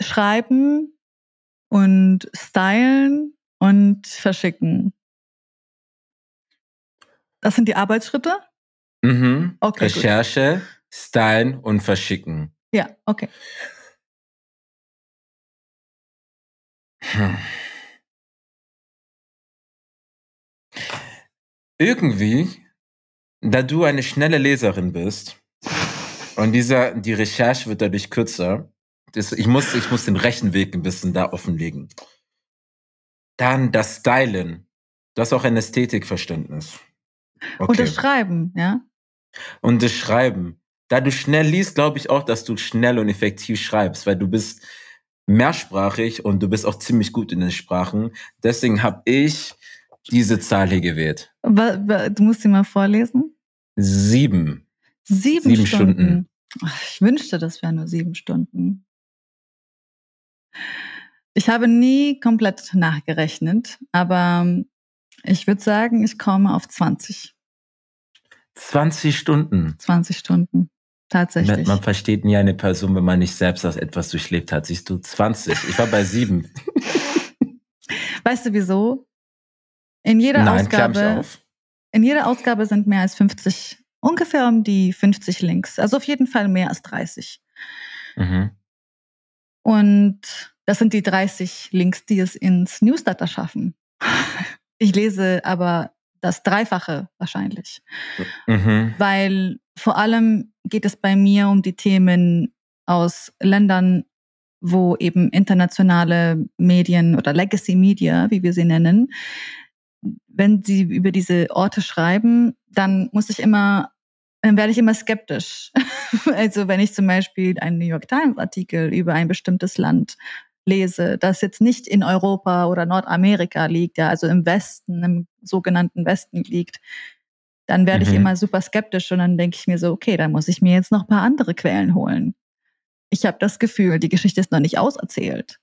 [SPEAKER 2] Schreiben und Stylen und Verschicken. Das sind die Arbeitsschritte?
[SPEAKER 1] Mhm.
[SPEAKER 2] Okay, gut.
[SPEAKER 1] Recherche, stylen und verschicken.
[SPEAKER 2] Ja, okay.
[SPEAKER 1] Hm. Irgendwie, da du eine schnelle Leserin bist und dieser, die Recherche wird dadurch kürzer, das, ich, muss, ich muss den Rechenweg ein bisschen da offenlegen. Dann das Stylen. Du hast auch ein Ästhetikverständnis.
[SPEAKER 2] Und das Schreiben, ja?
[SPEAKER 1] Und das Schreiben. Da du schnell liest, glaube ich auch, dass du schnell und effektiv schreibst, weil du bist mehrsprachig und du bist auch ziemlich gut in den Sprachen. Deswegen habe ich diese Zahl hier gewählt.
[SPEAKER 2] Du musst sie mal vorlesen.
[SPEAKER 1] Sieben.
[SPEAKER 2] Sieben,
[SPEAKER 1] Sieben
[SPEAKER 2] Stunden.
[SPEAKER 1] Stunden.
[SPEAKER 2] Ich wünschte, das wären nur sieben Stunden. Ich habe nie komplett nachgerechnet, aber ähm, ich würde sagen, ich komme auf 20.
[SPEAKER 1] 20 Stunden.
[SPEAKER 2] 20 Stunden. Tatsächlich.
[SPEAKER 1] Man, man versteht nie eine Person, wenn man nicht selbst das etwas durchlebt hat. Siehst du, 20. Ich war bei sieben.
[SPEAKER 2] Weißt du wieso? In jeder
[SPEAKER 1] Nein,
[SPEAKER 2] Ausgabe, in jeder Ausgabe sind mehr als 50, ungefähr um die 50 Links. Also auf jeden Fall mehr als 30.
[SPEAKER 1] Mhm.
[SPEAKER 2] Und das sind die 30 Links, die es ins Newsletter schaffen. Ich lese aber das Dreifache wahrscheinlich,
[SPEAKER 1] Mhm.
[SPEAKER 2] weil vor allem geht es bei mir um die Themen aus Ländern, wo eben internationale Medien oder Legacy Media, wie wir sie nennen, wenn sie über diese Orte schreiben, dann muss ich immer, dann werde ich immer skeptisch. also wenn ich zum Beispiel einen New York Times Artikel über ein bestimmtes Land lese, das jetzt nicht in Europa oder Nordamerika liegt, ja, also im Westen, im sogenannten Westen liegt, dann werde ich
[SPEAKER 15] Mhm.
[SPEAKER 2] immer super skeptisch und dann denke ich mir so, okay, dann muss ich mir jetzt noch ein paar andere Quellen holen. Ich habe das Gefühl, die Geschichte ist noch nicht auserzählt.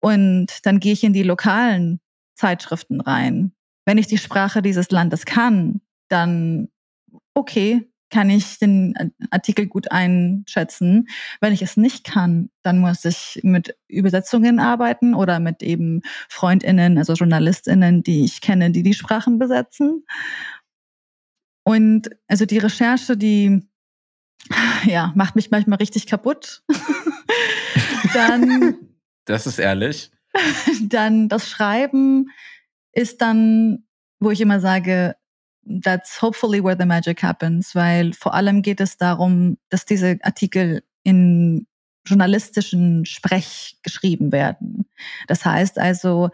[SPEAKER 2] Und dann gehe ich in die lokalen Zeitschriften rein. Wenn ich die Sprache dieses Landes kann, dann okay, kann ich den Artikel gut einschätzen. Wenn ich es nicht kann, dann muss ich mit Übersetzungen arbeiten oder mit eben Freundinnen, also Journalistinnen, die ich kenne, die die Sprachen besetzen. Und also die Recherche, die ja, macht mich manchmal richtig kaputt. dann
[SPEAKER 1] Das ist ehrlich.
[SPEAKER 2] dann das Schreiben ist dann, wo ich immer sage, that's hopefully where the magic happens, weil vor allem geht es darum, dass diese Artikel in journalistischen Sprech geschrieben werden. Das heißt also,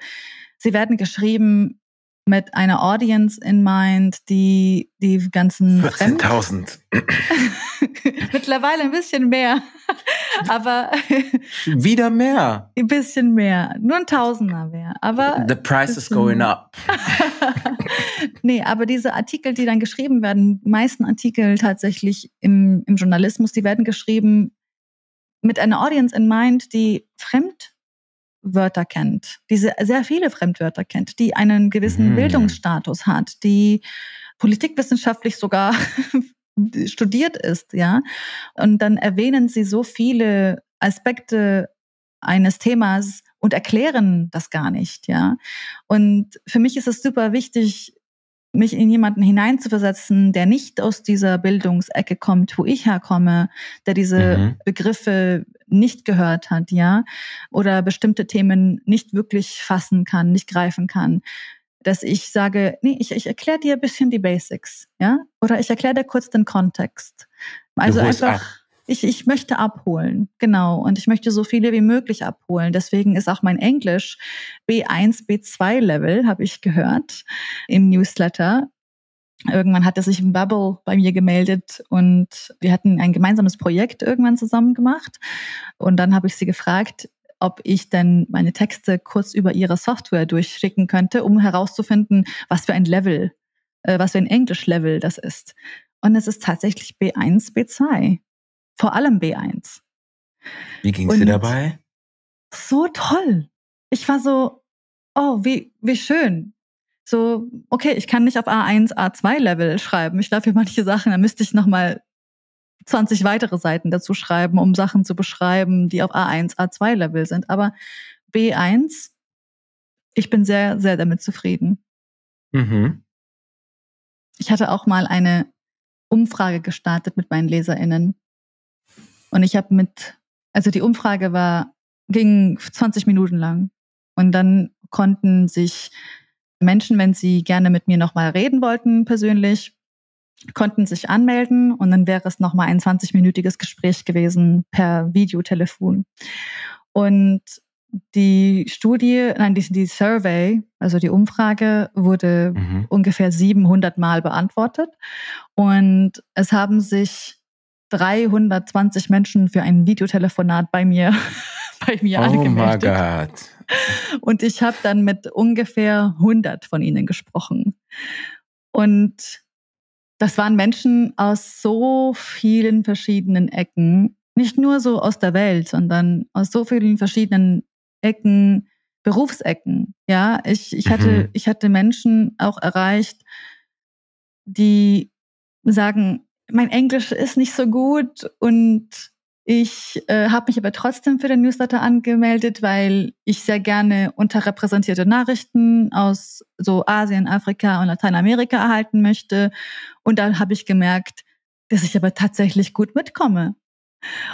[SPEAKER 2] sie werden geschrieben mit einer Audience in mind, die die ganzen Fremd
[SPEAKER 1] 14.000.
[SPEAKER 2] mittlerweile ein bisschen mehr, aber
[SPEAKER 1] Wieder mehr.
[SPEAKER 2] ein bisschen mehr, nur ein Tausender mehr, aber
[SPEAKER 1] The price is going up.
[SPEAKER 2] nee, aber diese Artikel, die dann geschrieben werden, meisten Artikel tatsächlich im, im Journalismus, die werden geschrieben mit einer Audience in mind, die Fremdwörter kennt, die se- sehr viele Fremdwörter kennt, die einen gewissen
[SPEAKER 15] Mhm.
[SPEAKER 2] Bildungsstatus hat, die politikwissenschaftlich sogar studiert ist, ja. Und dann erwähnen sie so viele Aspekte eines Themas und erklären das gar nicht, ja. Und für mich ist es super wichtig, mich in jemanden hineinzuversetzen, der nicht aus dieser Bildungsecke kommt, wo ich herkomme, der diese
[SPEAKER 15] Mhm.
[SPEAKER 2] Begriffe nicht gehört hat, ja, oder bestimmte Themen nicht wirklich fassen kann, nicht greifen kann, dass ich sage, nee, ich, ich erkläre dir ein bisschen die Basics, ja, oder ich erkläre dir kurz den Kontext. Also einfach,
[SPEAKER 1] ab.
[SPEAKER 2] ich, ich möchte abholen, genau, und ich möchte so viele wie möglich abholen. Deswegen ist auch mein Englisch B1, B2 Level, habe ich gehört im Newsletter. Irgendwann hatte sich ein Bubble bei mir gemeldet und wir hatten ein gemeinsames Projekt irgendwann zusammen gemacht. Und dann habe ich sie gefragt, ob ich denn meine Texte kurz über ihre Software durchschicken könnte, um herauszufinden, was für ein Level, äh, was für ein Englisch-Level das ist. Und es ist tatsächlich B1, B2. Vor allem B1.
[SPEAKER 1] Wie ging's dir
[SPEAKER 2] Und-
[SPEAKER 1] dabei?
[SPEAKER 2] So toll. ich war so, oh, wie, wie schön. So, okay, ich kann nicht auf A1, A2 Level schreiben. Ich glaube, für manche Sachen, da müsste ich nochmal 20 weitere Seiten dazu schreiben, um Sachen zu beschreiben, die auf A1, A2 Level sind. Aber B1, ich bin sehr, sehr damit zufrieden.
[SPEAKER 1] Mhm.
[SPEAKER 2] Ich hatte auch mal eine Umfrage gestartet mit meinen LeserInnen. Und ich habe mit, also die Umfrage war, ging 20 Minuten lang. Und dann konnten sich Menschen, wenn sie gerne mit mir nochmal reden wollten, persönlich, konnten sich anmelden und dann wäre es nochmal ein 20-minütiges Gespräch gewesen per Videotelefon. Und die Studie, nein, die, die Survey, also die Umfrage, wurde
[SPEAKER 1] Mhm.
[SPEAKER 2] ungefähr 700 Mal beantwortet. Und es haben sich 320 Menschen für ein Videotelefonat bei mir, bei mir
[SPEAKER 1] Oh mein
[SPEAKER 2] angemeldet.
[SPEAKER 1] Gott.
[SPEAKER 2] Und ich habe dann mit ungefähr 100 von ihnen gesprochen. Und das waren Menschen aus so vielen verschiedenen Ecken, nicht nur so aus der Welt, sondern aus so vielen verschiedenen Ecken, Berufsecken. Ja, ich, ich, hatte,
[SPEAKER 1] Mhm.
[SPEAKER 2] ich hatte Menschen auch erreicht, die sagen, mein Englisch ist nicht so gut und ich äh, habe mich aber trotzdem für den Newsletter angemeldet, weil ich sehr gerne unterrepräsentierte Nachrichten aus so Asien, Afrika und Lateinamerika erhalten möchte. Und dann habe ich gemerkt, dass ich aber tatsächlich gut mitkomme.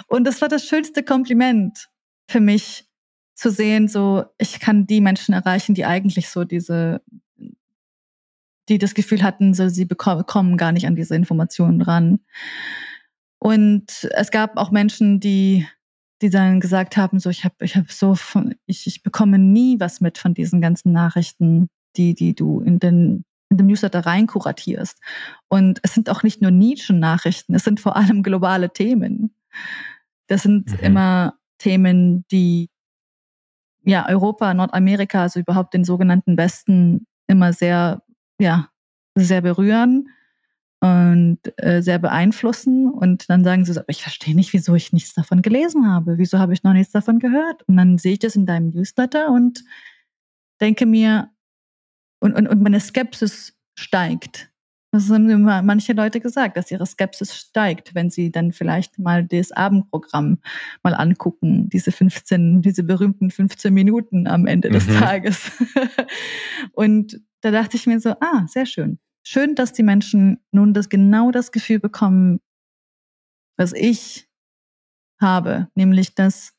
[SPEAKER 2] Und das war das schönste Kompliment für mich zu sehen, so ich kann die Menschen erreichen, die eigentlich so diese, die das Gefühl hatten, so sie bekommen, kommen gar nicht an diese Informationen ran. Und es gab auch Menschen, die, die dann gesagt haben, so ich habe, ich habe so, von, ich, ich bekomme nie was mit von diesen ganzen Nachrichten, die, die du in den in dem Newsletter rein kuratierst. Und es sind auch nicht nur Nischen-Nachrichten, es sind vor allem globale Themen. Das sind
[SPEAKER 1] Mhm.
[SPEAKER 2] immer Themen, die ja Europa, Nordamerika, also überhaupt den sogenannten Westen immer sehr, ja, sehr berühren und äh, sehr beeinflussen. Und dann sagen sie so, aber ich verstehe nicht, wieso ich nichts davon gelesen habe. Wieso habe ich noch nichts davon gehört? Und dann sehe ich das in deinem Newsletter und denke mir, und, und, und meine Skepsis steigt. Das haben immer manche Leute gesagt, dass ihre Skepsis steigt, wenn sie dann vielleicht mal das Abendprogramm mal angucken, diese 15, diese berühmten 15 Minuten am Ende des
[SPEAKER 1] Mhm.
[SPEAKER 2] Tages. Und da dachte ich mir so, ah, sehr schön. Schön, dass die Menschen nun das genau das Gefühl bekommen, was ich habe, nämlich dass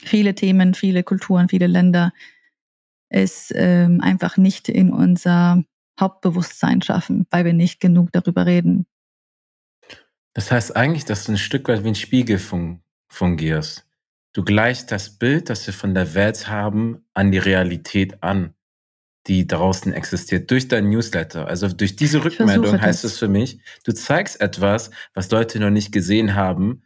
[SPEAKER 2] viele Themen, viele Kulturen, viele Länder es ähm, einfach nicht in unser Hauptbewusstsein schaffen, weil wir nicht genug darüber reden.
[SPEAKER 1] Das heißt eigentlich, dass du ein Stück weit wie ein Spiegel fun fungierst. Du gleichst das Bild, das wir von der Welt haben, an die Realität an, die draußen existiert, durch dein Newsletter. Also durch diese Rückmeldung heißt es für mich, du zeigst etwas, was Leute noch nicht gesehen haben.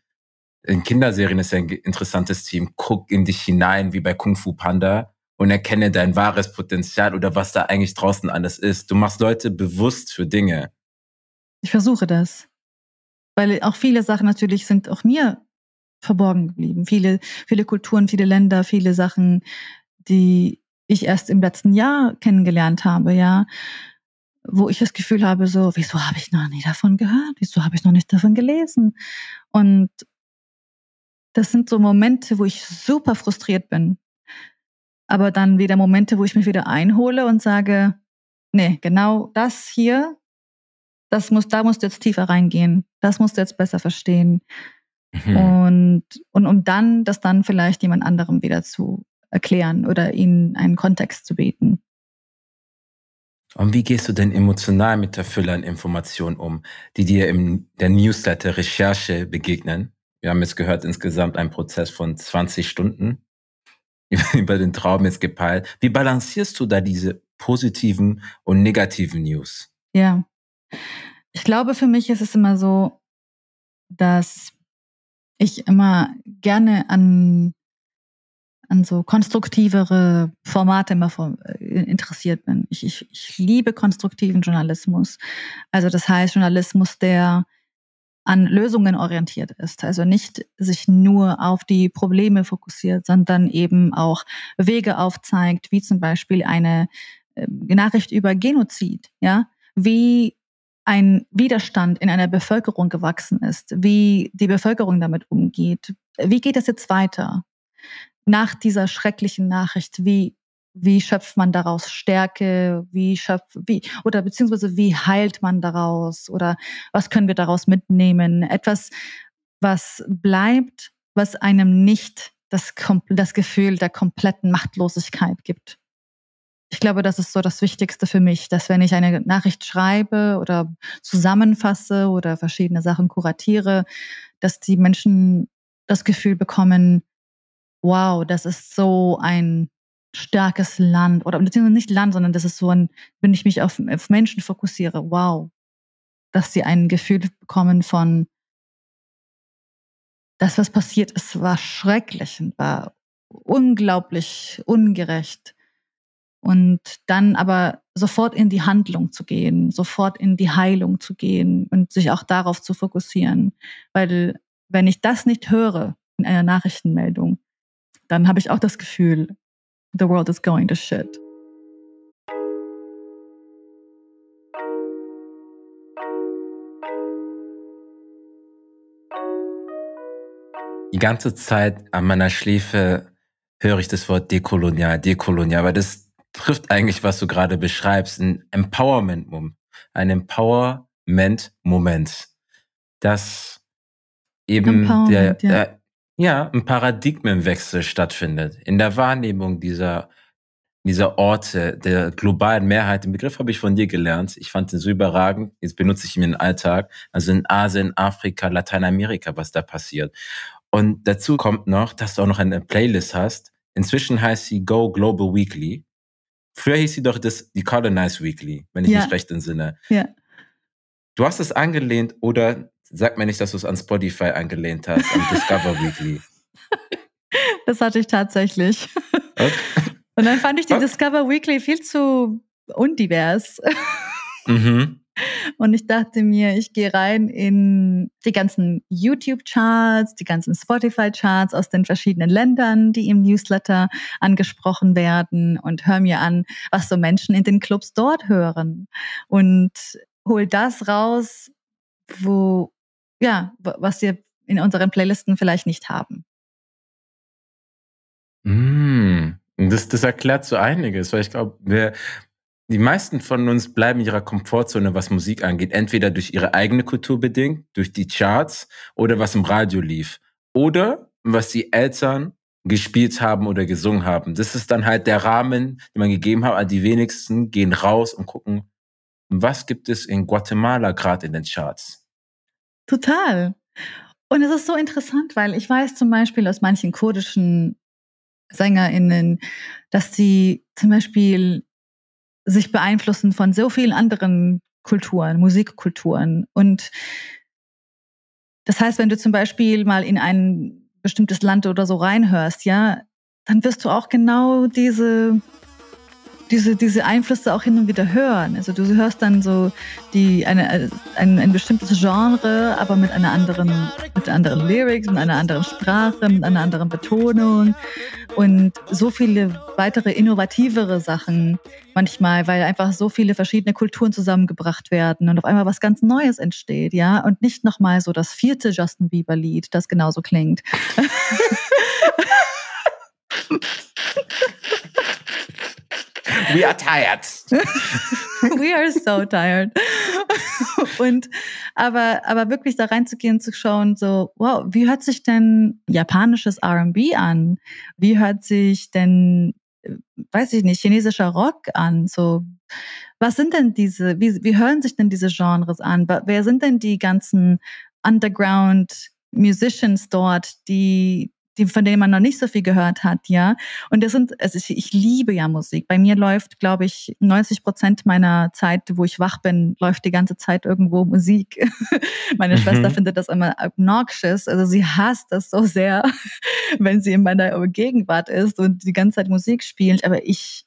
[SPEAKER 1] In Kinderserien ist ja ein interessantes Team. Guck in dich hinein, wie bei Kung Fu Panda, und erkenne dein wahres Potenzial oder was da eigentlich draußen alles ist. Du machst Leute bewusst für Dinge.
[SPEAKER 2] Ich versuche das. Weil auch viele Sachen natürlich sind auch mir verborgen geblieben. Viele, viele Kulturen, viele Länder, viele Sachen, die ich erst im letzten Jahr kennengelernt habe, ja. Wo ich das Gefühl habe, so, wieso habe ich noch nie davon gehört? Wieso habe ich noch nicht davon gelesen? Und das sind so Momente, wo ich super frustriert bin. Aber dann wieder Momente, wo ich mich wieder einhole und sage, nee, genau das hier, das muss, da musst du jetzt tiefer reingehen. Das musst du jetzt besser verstehen.
[SPEAKER 1] Mhm.
[SPEAKER 2] Und, und um dann, das dann vielleicht jemand anderem wieder zu erklären oder ihnen einen Kontext zu bieten.
[SPEAKER 1] Und wie gehst du denn emotional mit der Fülle an Informationen um, die dir in der Newsletter-Recherche begegnen? Wir haben jetzt gehört, insgesamt ein Prozess von 20 Stunden über den Traum jetzt gepeilt. Wie balancierst du da diese positiven und negativen News?
[SPEAKER 2] Ja. Ich glaube, für mich ist es immer so, dass ich immer gerne an, an so konstruktivere Formate immer äh, interessiert bin. Ich, ich, ich liebe konstruktiven Journalismus. Also das heißt Journalismus, der an Lösungen orientiert ist. Also nicht sich nur auf die Probleme fokussiert, sondern eben auch Wege aufzeigt, wie zum Beispiel eine äh, Nachricht über Genozid, ja, wie ein Widerstand in einer Bevölkerung gewachsen ist, wie die Bevölkerung damit umgeht. Wie geht es jetzt weiter? Nach dieser schrecklichen Nachricht, wie wie schöpft man daraus Stärke, wie schöpft, wie, oder beziehungsweise wie heilt man daraus oder was können wir daraus mitnehmen? Etwas, was bleibt, was einem nicht das, das Gefühl der kompletten Machtlosigkeit gibt. Ich glaube, das ist so das Wichtigste für mich, dass wenn ich eine Nachricht schreibe oder zusammenfasse oder verschiedene Sachen kuratiere, dass die Menschen das Gefühl bekommen, wow, das ist so ein starkes Land oder beziehungsweise nicht Land, sondern das ist so ein, wenn ich mich auf, auf Menschen fokussiere, wow, dass sie ein Gefühl bekommen von, das, was passiert ist, war schrecklich und war unglaublich ungerecht. Und dann aber sofort in die Handlung zu gehen, sofort in die Heilung zu gehen und sich auch darauf zu fokussieren. Weil wenn ich das nicht höre in einer Nachrichtenmeldung, dann habe ich auch das Gefühl, the world is going to shit.
[SPEAKER 1] Die ganze Zeit an meiner Schläfe höre ich das Wort dekolonial, dekolonial, weil das trifft eigentlich, was du gerade beschreibst, ein Empowerment-Moment, ein Empowerment-Moment, das eben
[SPEAKER 2] Empowerment,
[SPEAKER 1] der,
[SPEAKER 2] ja.
[SPEAKER 1] Ja, ein Paradigmenwechsel stattfindet in der Wahrnehmung dieser, dieser Orte, der globalen Mehrheit. Den Begriff habe ich von dir gelernt. Ich fand ihn so überragend. Jetzt benutze ich ihn im Alltag. Also in Asien, Afrika, Lateinamerika, was da passiert. Und dazu kommt noch, dass du auch noch eine Playlist hast. Inzwischen heißt sie Go Global Weekly. Früher hieß sie doch das die Colonize Weekly, wenn ich
[SPEAKER 2] Ja.
[SPEAKER 1] mich recht entsinne.
[SPEAKER 2] Ja.
[SPEAKER 1] Du hast es angelehnt oder sag mir nicht, dass du es an Spotify angelehnt hast, an Discover Weekly.
[SPEAKER 2] Das hatte ich tatsächlich.
[SPEAKER 1] Okay.
[SPEAKER 2] Und dann fand ich die Discover Weekly viel zu undivers.
[SPEAKER 1] Mhm.
[SPEAKER 2] Und ich dachte mir, ich gehe rein in die ganzen YouTube-Charts, die ganzen Spotify-Charts aus den verschiedenen Ländern, die im Newsletter angesprochen werden und höre mir an, was so Menschen in den Clubs dort hören. Und hol das raus, wo, ja, was wir in unseren Playlisten vielleicht nicht haben.
[SPEAKER 1] Mm, Das, das erklärt so einiges, weil ich glaube, die meisten von uns bleiben in ihrer Komfortzone, was Musik angeht, entweder durch ihre eigene Kultur bedingt, durch die Charts oder was im Radio lief oder was die Eltern gespielt haben oder gesungen haben. Das ist dann halt der Rahmen, den man gegeben hat. Aber die wenigsten gehen raus und gucken, was gibt es in Guatemala gerade in den Charts.
[SPEAKER 2] Total. Und es ist so interessant, weil ich weiß zum Beispiel aus manchen kurdischen SängerInnen, dass sie zum Beispiel sich beeinflussen von so vielen anderen Kulturen, Musikkulturen. Und das heißt, wenn du zum Beispiel mal in ein bestimmtes Land oder so reinhörst, ja, dann wirst du auch genau diese, diese, diese Einflüsse auch hin und wieder hören. Also du hörst dann so die, eine, ein, ein bestimmtes Genre, aber mit einer anderen, mit anderen Lyrics, mit einer anderen Sprache, mit einer anderen Betonung und so viele weitere innovativere Sachen manchmal, weil einfach so viele verschiedene Kulturen zusammengebracht werden und auf einmal was ganz Neues entsteht, ja, und nicht nochmal so das vierte Justin Bieber Lied, das genauso klingt.
[SPEAKER 1] We are tired.
[SPEAKER 2] We are so tired. Und aber, aber wirklich da reinzugehen, zu schauen, so, wow, wie hört sich denn japanisches RB an? Wie hört sich denn, weiß ich nicht, chinesischer Rock an? So, was sind denn diese, wie, wie hören sich denn diese Genres an? Wer sind denn die ganzen Underground Musicians dort, die, die, von denen man noch nicht so viel gehört hat, ja? Und das sind, also ich, ich liebe ja Musik. Bei mir läuft, glaube ich, 90 Prozent meiner Zeit, wo ich wach bin, läuft die ganze Zeit irgendwo Musik. Meine
[SPEAKER 15] Mhm.
[SPEAKER 2] Schwester findet das immer obnoxious. Also sie hasst das so sehr, wenn sie in meiner Gegenwart ist und die ganze Zeit Musik spielt. Aber ich,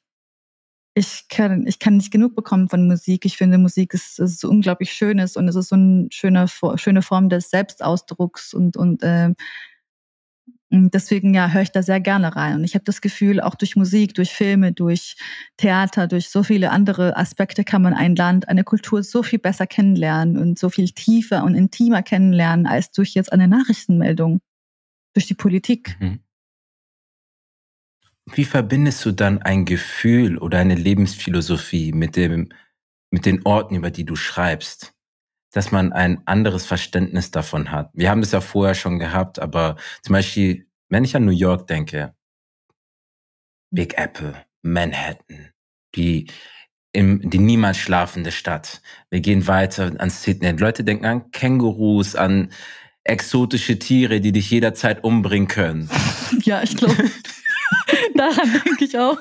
[SPEAKER 2] ich kann, ich kann nicht genug bekommen von Musik. Ich finde, Musik ist, ist so unglaublich Schönes und es ist so eine schöne, schöne Form des Selbstausdrucks und, und äh, und deswegen ja, höre ich da sehr gerne rein. Und ich habe das Gefühl, auch durch Musik, durch Filme, durch Theater, durch so viele andere Aspekte kann man ein Land, eine Kultur so viel besser kennenlernen und so viel tiefer und intimer kennenlernen als durch jetzt eine Nachrichtenmeldung, durch die Politik.
[SPEAKER 1] Mhm. Wie verbindest du dann ein Gefühl oder eine Lebensphilosophie mit dem, mit den Orten, über die du schreibst? Dass man ein anderes Verständnis davon hat. Wir haben das ja vorher schon gehabt, aber zum Beispiel, wenn ich an New York denke, Big Apple, Manhattan, die im, die niemals schlafende Stadt. Wir gehen weiter an Sydney. Leute denken an Kängurus, an exotische Tiere, die dich jederzeit umbringen können.
[SPEAKER 2] Ja, ich glaube, daran denke ich auch.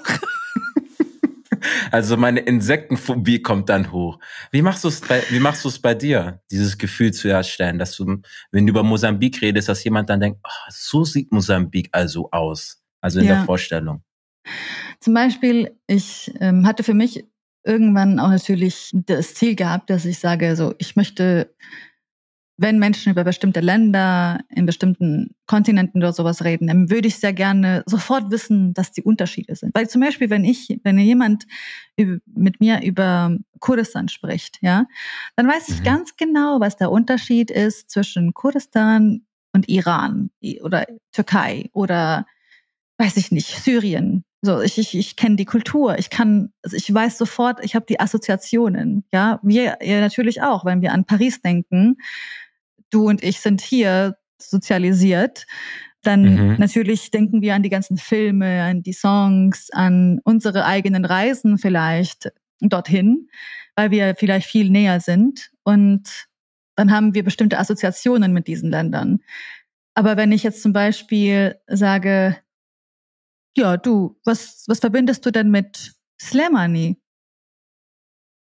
[SPEAKER 1] Also meine Insektenphobie kommt dann hoch. Wie machst du es bei, wie machst du es bei dir, dieses Gefühl zu erstellen, dass du, wenn du über Mosambik redest, dass jemand dann denkt, oh, so sieht Mosambik also aus, also in ja. der Vorstellung.
[SPEAKER 2] Zum Beispiel, ich ähm, hatte für mich irgendwann auch natürlich das Ziel gehabt, dass ich sage, so, ich möchte wenn Menschen über bestimmte Länder in bestimmten Kontinenten oder sowas reden, dann würde ich sehr gerne sofort wissen, dass die Unterschiede sind. Weil zum Beispiel, wenn ich, wenn jemand mit mir über Kurdistan spricht, ja, dann weiß ich mhm. ganz genau, was der Unterschied ist zwischen Kurdistan und Iran oder Türkei oder weiß ich nicht, Syrien. So, ich, ich, ich kenne die Kultur, ich kann, also ich weiß sofort, ich habe die Assoziationen. Ja, wir ja natürlich auch, wenn wir an Paris denken, du und ich sind hier sozialisiert, dann mhm. natürlich denken wir an die ganzen Filme, an die Songs, an unsere eigenen Reisen vielleicht dorthin, weil wir vielleicht viel näher sind. Und dann haben wir bestimmte Assoziationen mit diesen Ländern. Aber wenn ich jetzt zum Beispiel sage, ja, du, was, was verbindest du denn mit Slamani?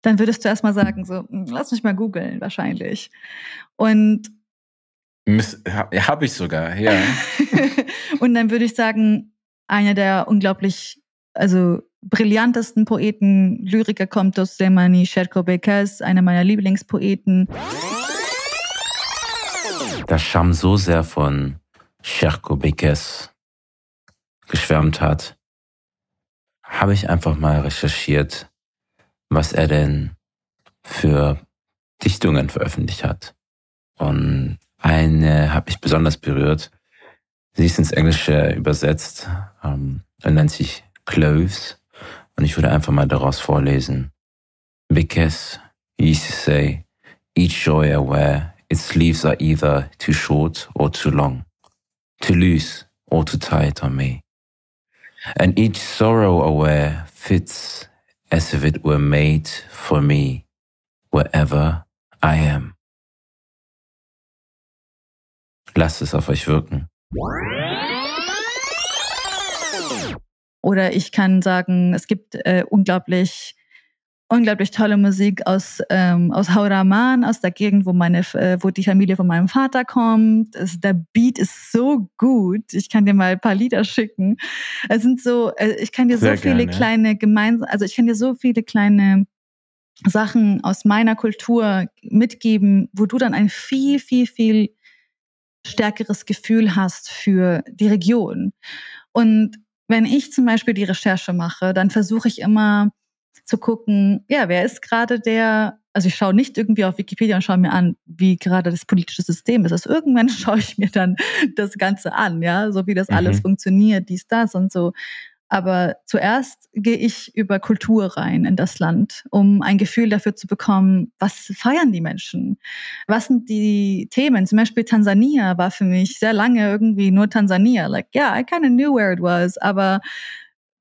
[SPEAKER 2] Dann würdest du erstmal sagen, so, hm, lass mich mal googeln, wahrscheinlich. Und
[SPEAKER 1] habe ich sogar, ja.
[SPEAKER 2] und dann würde ich sagen, einer der unglaublich, also brillantesten Poeten, Lyriker kommt aus Semani Sherko Bekes, einer meiner Lieblingspoeten.
[SPEAKER 1] Da Sham so sehr von Sherko Bekes geschwärmt hat, habe ich einfach mal recherchiert, was er denn für Dichtungen veröffentlicht hat. Und eine hat mich besonders berührt. Sie ist ins Englische übersetzt ähm, und nennt sich Cloves. Und ich würde einfach mal daraus vorlesen. Because he used to say, each joy wear, its sleeves are either too short or too long, too loose or too tight on me. And each sorrow wear fits as if it were made for me, wherever I am. Lasst es auf euch wirken.
[SPEAKER 2] Oder ich kann sagen, es gibt äh, unglaublich, unglaublich tolle Musik aus, ähm, aus Hauraman, aus der Gegend, wo, meine, äh, wo die Familie von meinem Vater kommt. Es, der Beat ist so gut. Ich kann dir mal ein paar Lieder schicken. Es sind so, äh, ich kann dir Sehr so viele gerne. kleine gemeinsam, also ich kann dir so viele kleine Sachen aus meiner Kultur mitgeben, wo du dann ein viel, viel, viel stärkeres Gefühl hast für die Region. Und wenn ich zum Beispiel die Recherche mache, dann versuche ich immer zu gucken, ja, wer ist gerade der, also ich schaue nicht irgendwie auf Wikipedia und schaue mir an, wie gerade das politische System ist. Also irgendwann schaue ich mir dann das Ganze an, ja, so wie das mhm. alles funktioniert, dies, das und so. Aber zuerst gehe ich über Kultur rein in das Land, um ein Gefühl dafür zu bekommen, was feiern die Menschen? Was sind die Themen? Zum Beispiel Tansania war für mich sehr lange irgendwie nur Tansania. Like, yeah, I kind of knew where it was, aber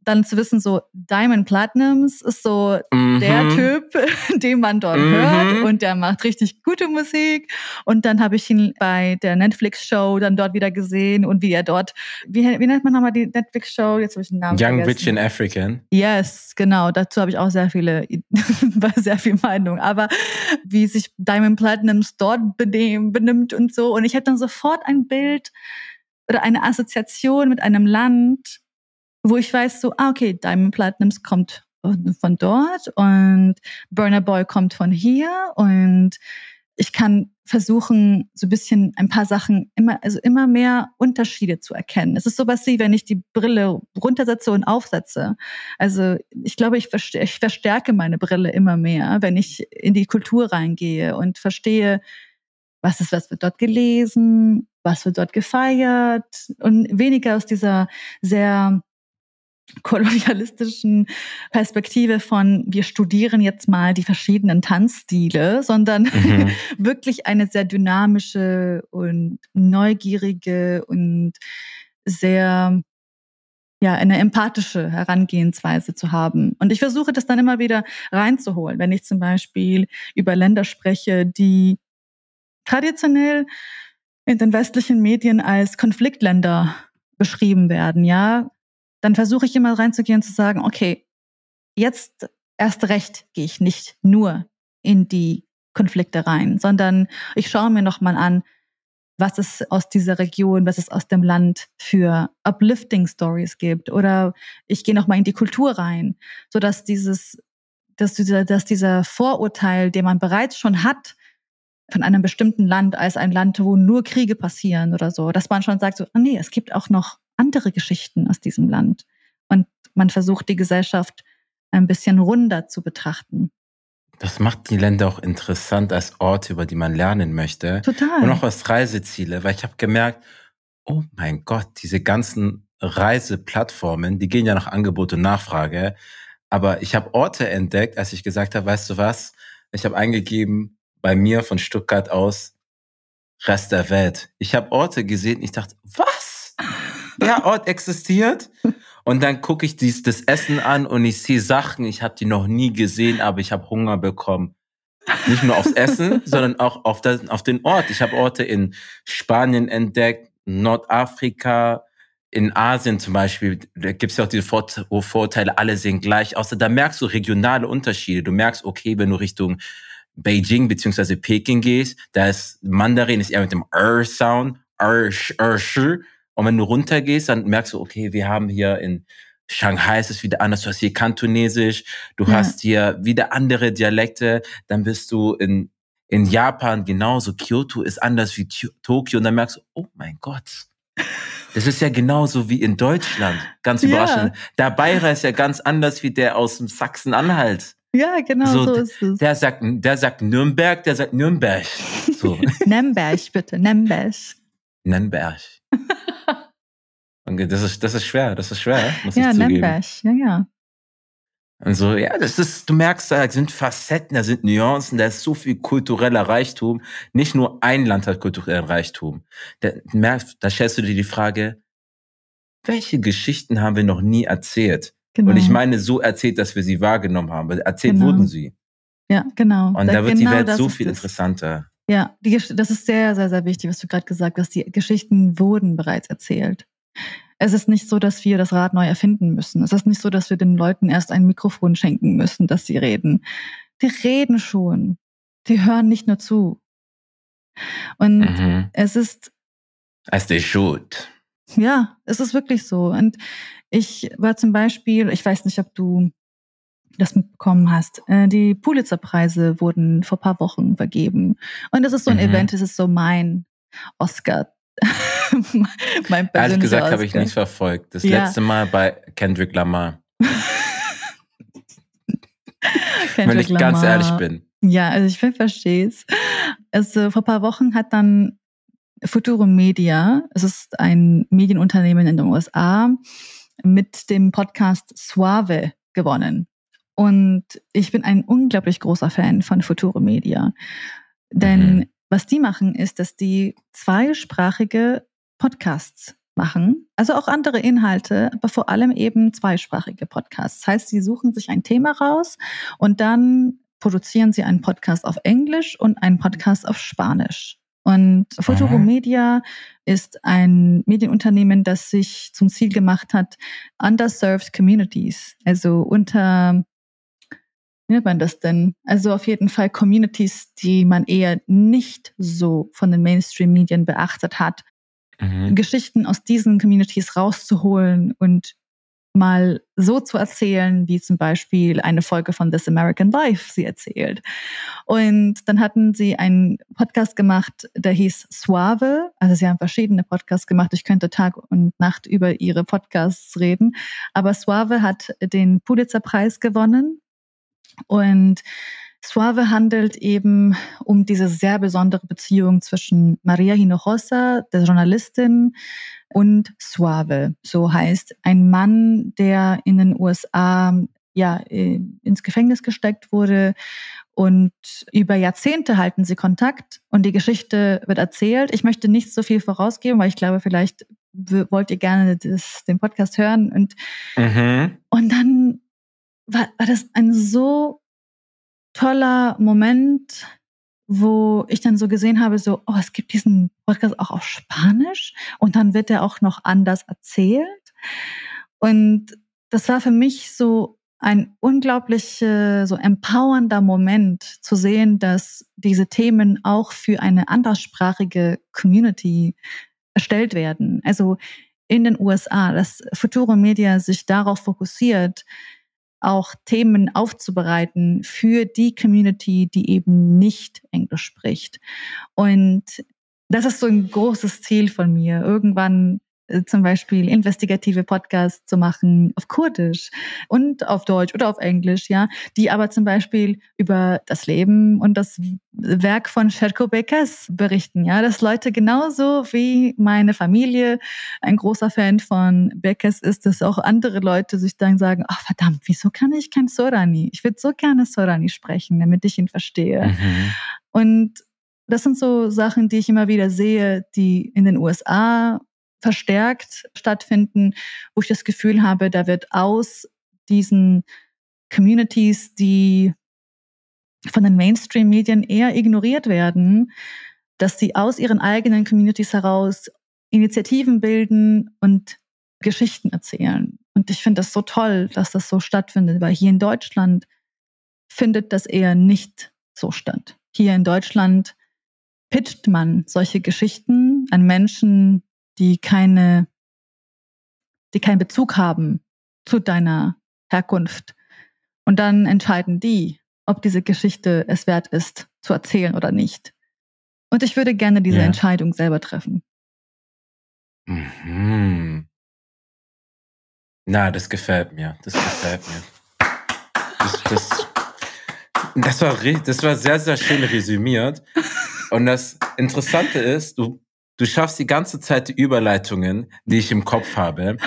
[SPEAKER 2] dann zu wissen, so Diamond Platinums ist so mhm. der Typ, den man dort mhm. hört und der macht richtig gute Musik. Und dann habe ich ihn bei der Netflix-Show dann dort wieder gesehen und wie er dort, wie, wie nennt man nochmal die Netflix-Show? Jetzt habe ich den Namen
[SPEAKER 1] Young,
[SPEAKER 2] vergessen.
[SPEAKER 1] Rich and African.
[SPEAKER 2] Yes, genau. Dazu habe ich auch sehr viele, sehr viel Meinung. Aber wie sich Diamond Platinums dort benimmt und so. Und ich habe dann sofort ein Bild oder eine Assoziation mit einem Land, wo ich weiß, so, ah, okay, Diamond Platinums kommt von dort und Burner Boy kommt von hier und ich kann versuchen, so ein bisschen ein paar Sachen immer, also immer mehr Unterschiede zu erkennen. Es ist sowas wie, wenn ich die Brille runtersetze und aufsetze. Also ich glaube, ich, ich verstärke meine Brille immer mehr, wenn ich in die Kultur reingehe und verstehe, was ist, was wird dort gelesen, was wird dort gefeiert und weniger aus dieser sehr kolonialistischen Perspektive von wir studieren jetzt mal die verschiedenen Tanzstile, sondern mhm. wirklich eine sehr dynamische und neugierige und sehr ja, eine empathische Herangehensweise zu haben. Und ich versuche das dann immer wieder reinzuholen, wenn ich zum Beispiel über Länder spreche, die traditionell in den westlichen Medien als Konfliktländer beschrieben werden, ja, dann versuche ich immer reinzugehen und zu sagen, okay, jetzt erst recht gehe ich nicht nur in die Konflikte rein, sondern ich schaue mir nochmal an, was es aus dieser Region, was es aus dem Land für uplifting Stories gibt. Oder ich gehe nochmal in die Kultur rein, sodass dieses, dass dieser, dass dieser Vorurteil, den man bereits schon hat, von einem bestimmten Land als ein Land, wo nur Kriege passieren oder so, dass man schon sagt, so, oh nee, es gibt auch noch andere Geschichten aus diesem Land. Und man versucht, die Gesellschaft ein bisschen runder zu betrachten.
[SPEAKER 1] Das macht die Länder auch interessant als Orte, über die man lernen möchte.
[SPEAKER 2] Total.
[SPEAKER 1] Und auch als Reiseziele, weil ich habe gemerkt, oh mein Gott, diese ganzen Reiseplattformen, die gehen ja nach Angebot und Nachfrage. Aber ich habe Orte entdeckt, als ich gesagt habe, weißt du was? Ich habe eingegeben, bei mir von Stuttgart aus, Rest der Welt. Ich habe Orte gesehen, ich dachte, was? Der Ort existiert? Und dann gucke ich dies, das Essen an und ich sehe Sachen, ich habe die noch nie gesehen, aber ich habe Hunger bekommen. Nicht nur aufs Essen, sondern auch auf, das, auf den Ort. Ich habe Orte in Spanien entdeckt, Nordafrika, in Asien zum Beispiel, da gibt es ja auch diese Vor Vorteile, alle sehen gleich aus. Da merkst du regionale Unterschiede. Du merkst, okay, wenn du Richtung Beijing beziehungsweise Peking gehst, da ist Mandarin ist eher mit dem R-Sound, R, R, R, und wenn du runtergehst, dann merkst du, okay, wir haben hier in Shanghai ist es wieder anders, du hast hier Kantonesisch, du ja. hast hier wieder andere Dialekte, dann bist du in, in Japan genauso, Kyoto ist anders wie Tokio und dann merkst du, oh mein Gott, das ist ja genauso wie in Deutschland, ganz überraschend. Ja. Der Bayer ist ja ganz anders wie der aus dem Sachsen-Anhalt.
[SPEAKER 2] Ja, genau so, so, ist es.
[SPEAKER 1] Der sagt, der sagt Nürnberg, der sagt Nürnberg. So.
[SPEAKER 2] Nürnberg, bitte, Nürnberg.
[SPEAKER 1] Nürnberg. Das ist, das ist schwer, das ist schwer, muss
[SPEAKER 2] ja,
[SPEAKER 1] ich zugeben.
[SPEAKER 2] Nürnberg, ja, ja.
[SPEAKER 1] Und so, ja, das ist, du merkst, da sind Facetten, da sind Nuancen, da ist so viel kultureller Reichtum. Nicht nur ein Land hat kulturellen Reichtum. Da, da stellst du dir die Frage, welche Geschichten haben wir noch nie erzählt? Genau. Und ich meine, so erzählt, dass wir sie wahrgenommen haben. Erzählt genau. wurden sie.
[SPEAKER 2] Ja, genau.
[SPEAKER 1] Und da, da wird genau die Welt so viel interessanter.
[SPEAKER 2] Ja, die, das ist sehr, sehr, sehr wichtig, was du gerade gesagt hast. Die Geschichten wurden bereits erzählt. Es ist nicht so, dass wir das Rad neu erfinden müssen. Es ist nicht so, dass wir den Leuten erst ein Mikrofon schenken müssen, dass sie reden. Die reden schon. Die hören nicht nur zu. Und mhm. es ist.
[SPEAKER 1] As they should.
[SPEAKER 2] Ja, es ist wirklich so. Und ich war zum Beispiel, ich weiß nicht, ob du das mitbekommen hast. Äh, die Pulitzer-Preise wurden vor paar Wochen vergeben. Und das ist so ein mhm. Event, das ist so mein Oscar.
[SPEAKER 1] mein Ehrlich gesagt habe ich nicht verfolgt. Das ja. letzte Mal bei Kendrick Lamar. Kendrick Wenn ich Lamar. ganz ehrlich bin.
[SPEAKER 2] Ja, also ich verstehe es. Also vor paar Wochen hat dann Futuro Media, es ist ein Medienunternehmen in den USA, mit dem Podcast Suave gewonnen. Und ich bin ein unglaublich großer Fan von Futuro Media. Denn mhm. was die machen, ist, dass die zweisprachige Podcasts machen, also auch andere Inhalte, aber vor allem eben zweisprachige Podcasts. Das heißt, sie suchen sich ein Thema raus und dann produzieren sie einen Podcast auf Englisch und einen Podcast auf Spanisch. Und Futuro Media ist ein Medienunternehmen, das sich zum Ziel gemacht hat, underserved communities, also unter nennt man das denn? Also auf jeden Fall Communities, die man eher nicht so von den Mainstream-Medien beachtet hat, mhm. Geschichten aus diesen Communities rauszuholen und mal so zu erzählen, wie zum Beispiel eine Folge von This American Life sie erzählt. Und dann hatten sie einen Podcast gemacht, der hieß Suave. Also sie haben verschiedene Podcasts gemacht. Ich könnte Tag und Nacht über ihre Podcasts reden. Aber Suave hat den Pulitzer-Preis gewonnen. Und Suave handelt eben um diese sehr besondere Beziehung zwischen Maria Hinojosa, der Journalistin, und Suave. So heißt ein Mann, der in den USA ja äh, ins Gefängnis gesteckt wurde und über Jahrzehnte halten sie Kontakt und die Geschichte wird erzählt. Ich möchte nicht so viel vorausgeben, weil ich glaube, vielleicht wollt ihr gerne das, den Podcast hören und
[SPEAKER 1] Mhm.
[SPEAKER 2] und dann war, war das ein so toller Moment, wo ich dann so gesehen habe, so, oh, es gibt diesen Podcast auch auf Spanisch und dann wird er auch noch anders erzählt. Und das war für mich so ein unglaublich so empowernder Moment zu sehen, dass diese Themen auch für eine anderssprachige Community erstellt werden. Also in den USA, dass Futuro Media sich darauf fokussiert, auch Themen aufzubereiten für die Community, die eben nicht Englisch spricht. Und das ist so ein großes Ziel von mir, irgendwann zum Beispiel investigative Podcasts zu machen auf Kurdisch und auf Deutsch oder auf Englisch, ja, die aber zum Beispiel über das Leben und das Werk von Sherko Bekes berichten, ja, dass Leute genauso wie meine Familie ein großer Fan von Bekes ist, dass auch andere Leute sich dann sagen, ach verdammt, wieso kann ich kein Sorani? Ich würde so gerne Sorani sprechen, damit ich ihn verstehe.
[SPEAKER 1] Mhm.
[SPEAKER 2] Und das sind so Sachen, die ich immer wieder sehe, die in den USA verstärkt stattfinden, wo ich das Gefühl habe, da wird aus diesen Communities, die von den Mainstream-Medien eher ignoriert werden, dass sie aus ihren eigenen Communities heraus Initiativen bilden und Geschichten erzählen. Und ich finde das so toll, dass das so stattfindet, weil hier in Deutschland findet das eher nicht so statt. Hier in Deutschland pitcht man solche Geschichten an Menschen, die keine, die keinen Bezug haben zu deiner Herkunft. Und dann entscheiden die, ob diese Geschichte es wert ist, zu erzählen oder nicht. Und ich würde gerne diese
[SPEAKER 1] Ja.
[SPEAKER 2] Entscheidung selber treffen.
[SPEAKER 1] Mhm. Na, das gefällt mir. Das gefällt mir. Das, das, das, war, das war sehr, sehr schön resümiert. Und das Interessante ist, du, du schaffst die ganze Zeit die Überleitungen, die ich im Kopf habe.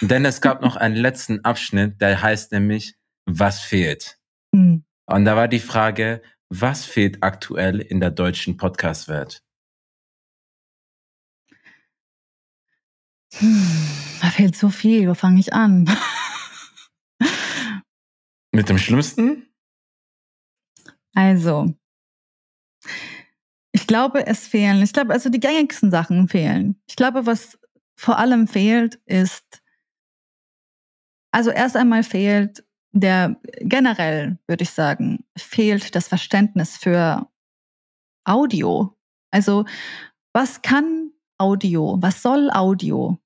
[SPEAKER 1] Denn es gab noch einen letzten Abschnitt, der heißt nämlich, was fehlt?
[SPEAKER 2] Hm.
[SPEAKER 1] Und da war die Frage, was fehlt aktuell in der deutschen Podcast-Welt?
[SPEAKER 2] Hm, da fehlt so viel. Wo fange ich an?
[SPEAKER 1] Mit dem Schlimmsten?
[SPEAKER 2] Also, ich glaube, es fehlen, ich glaube, also die gängigsten Sachen fehlen. Ich glaube, was vor allem fehlt, ist, also erst einmal fehlt der, generell würde ich sagen, fehlt das Verständnis für Audio. Also, was kann Audio, was soll Audio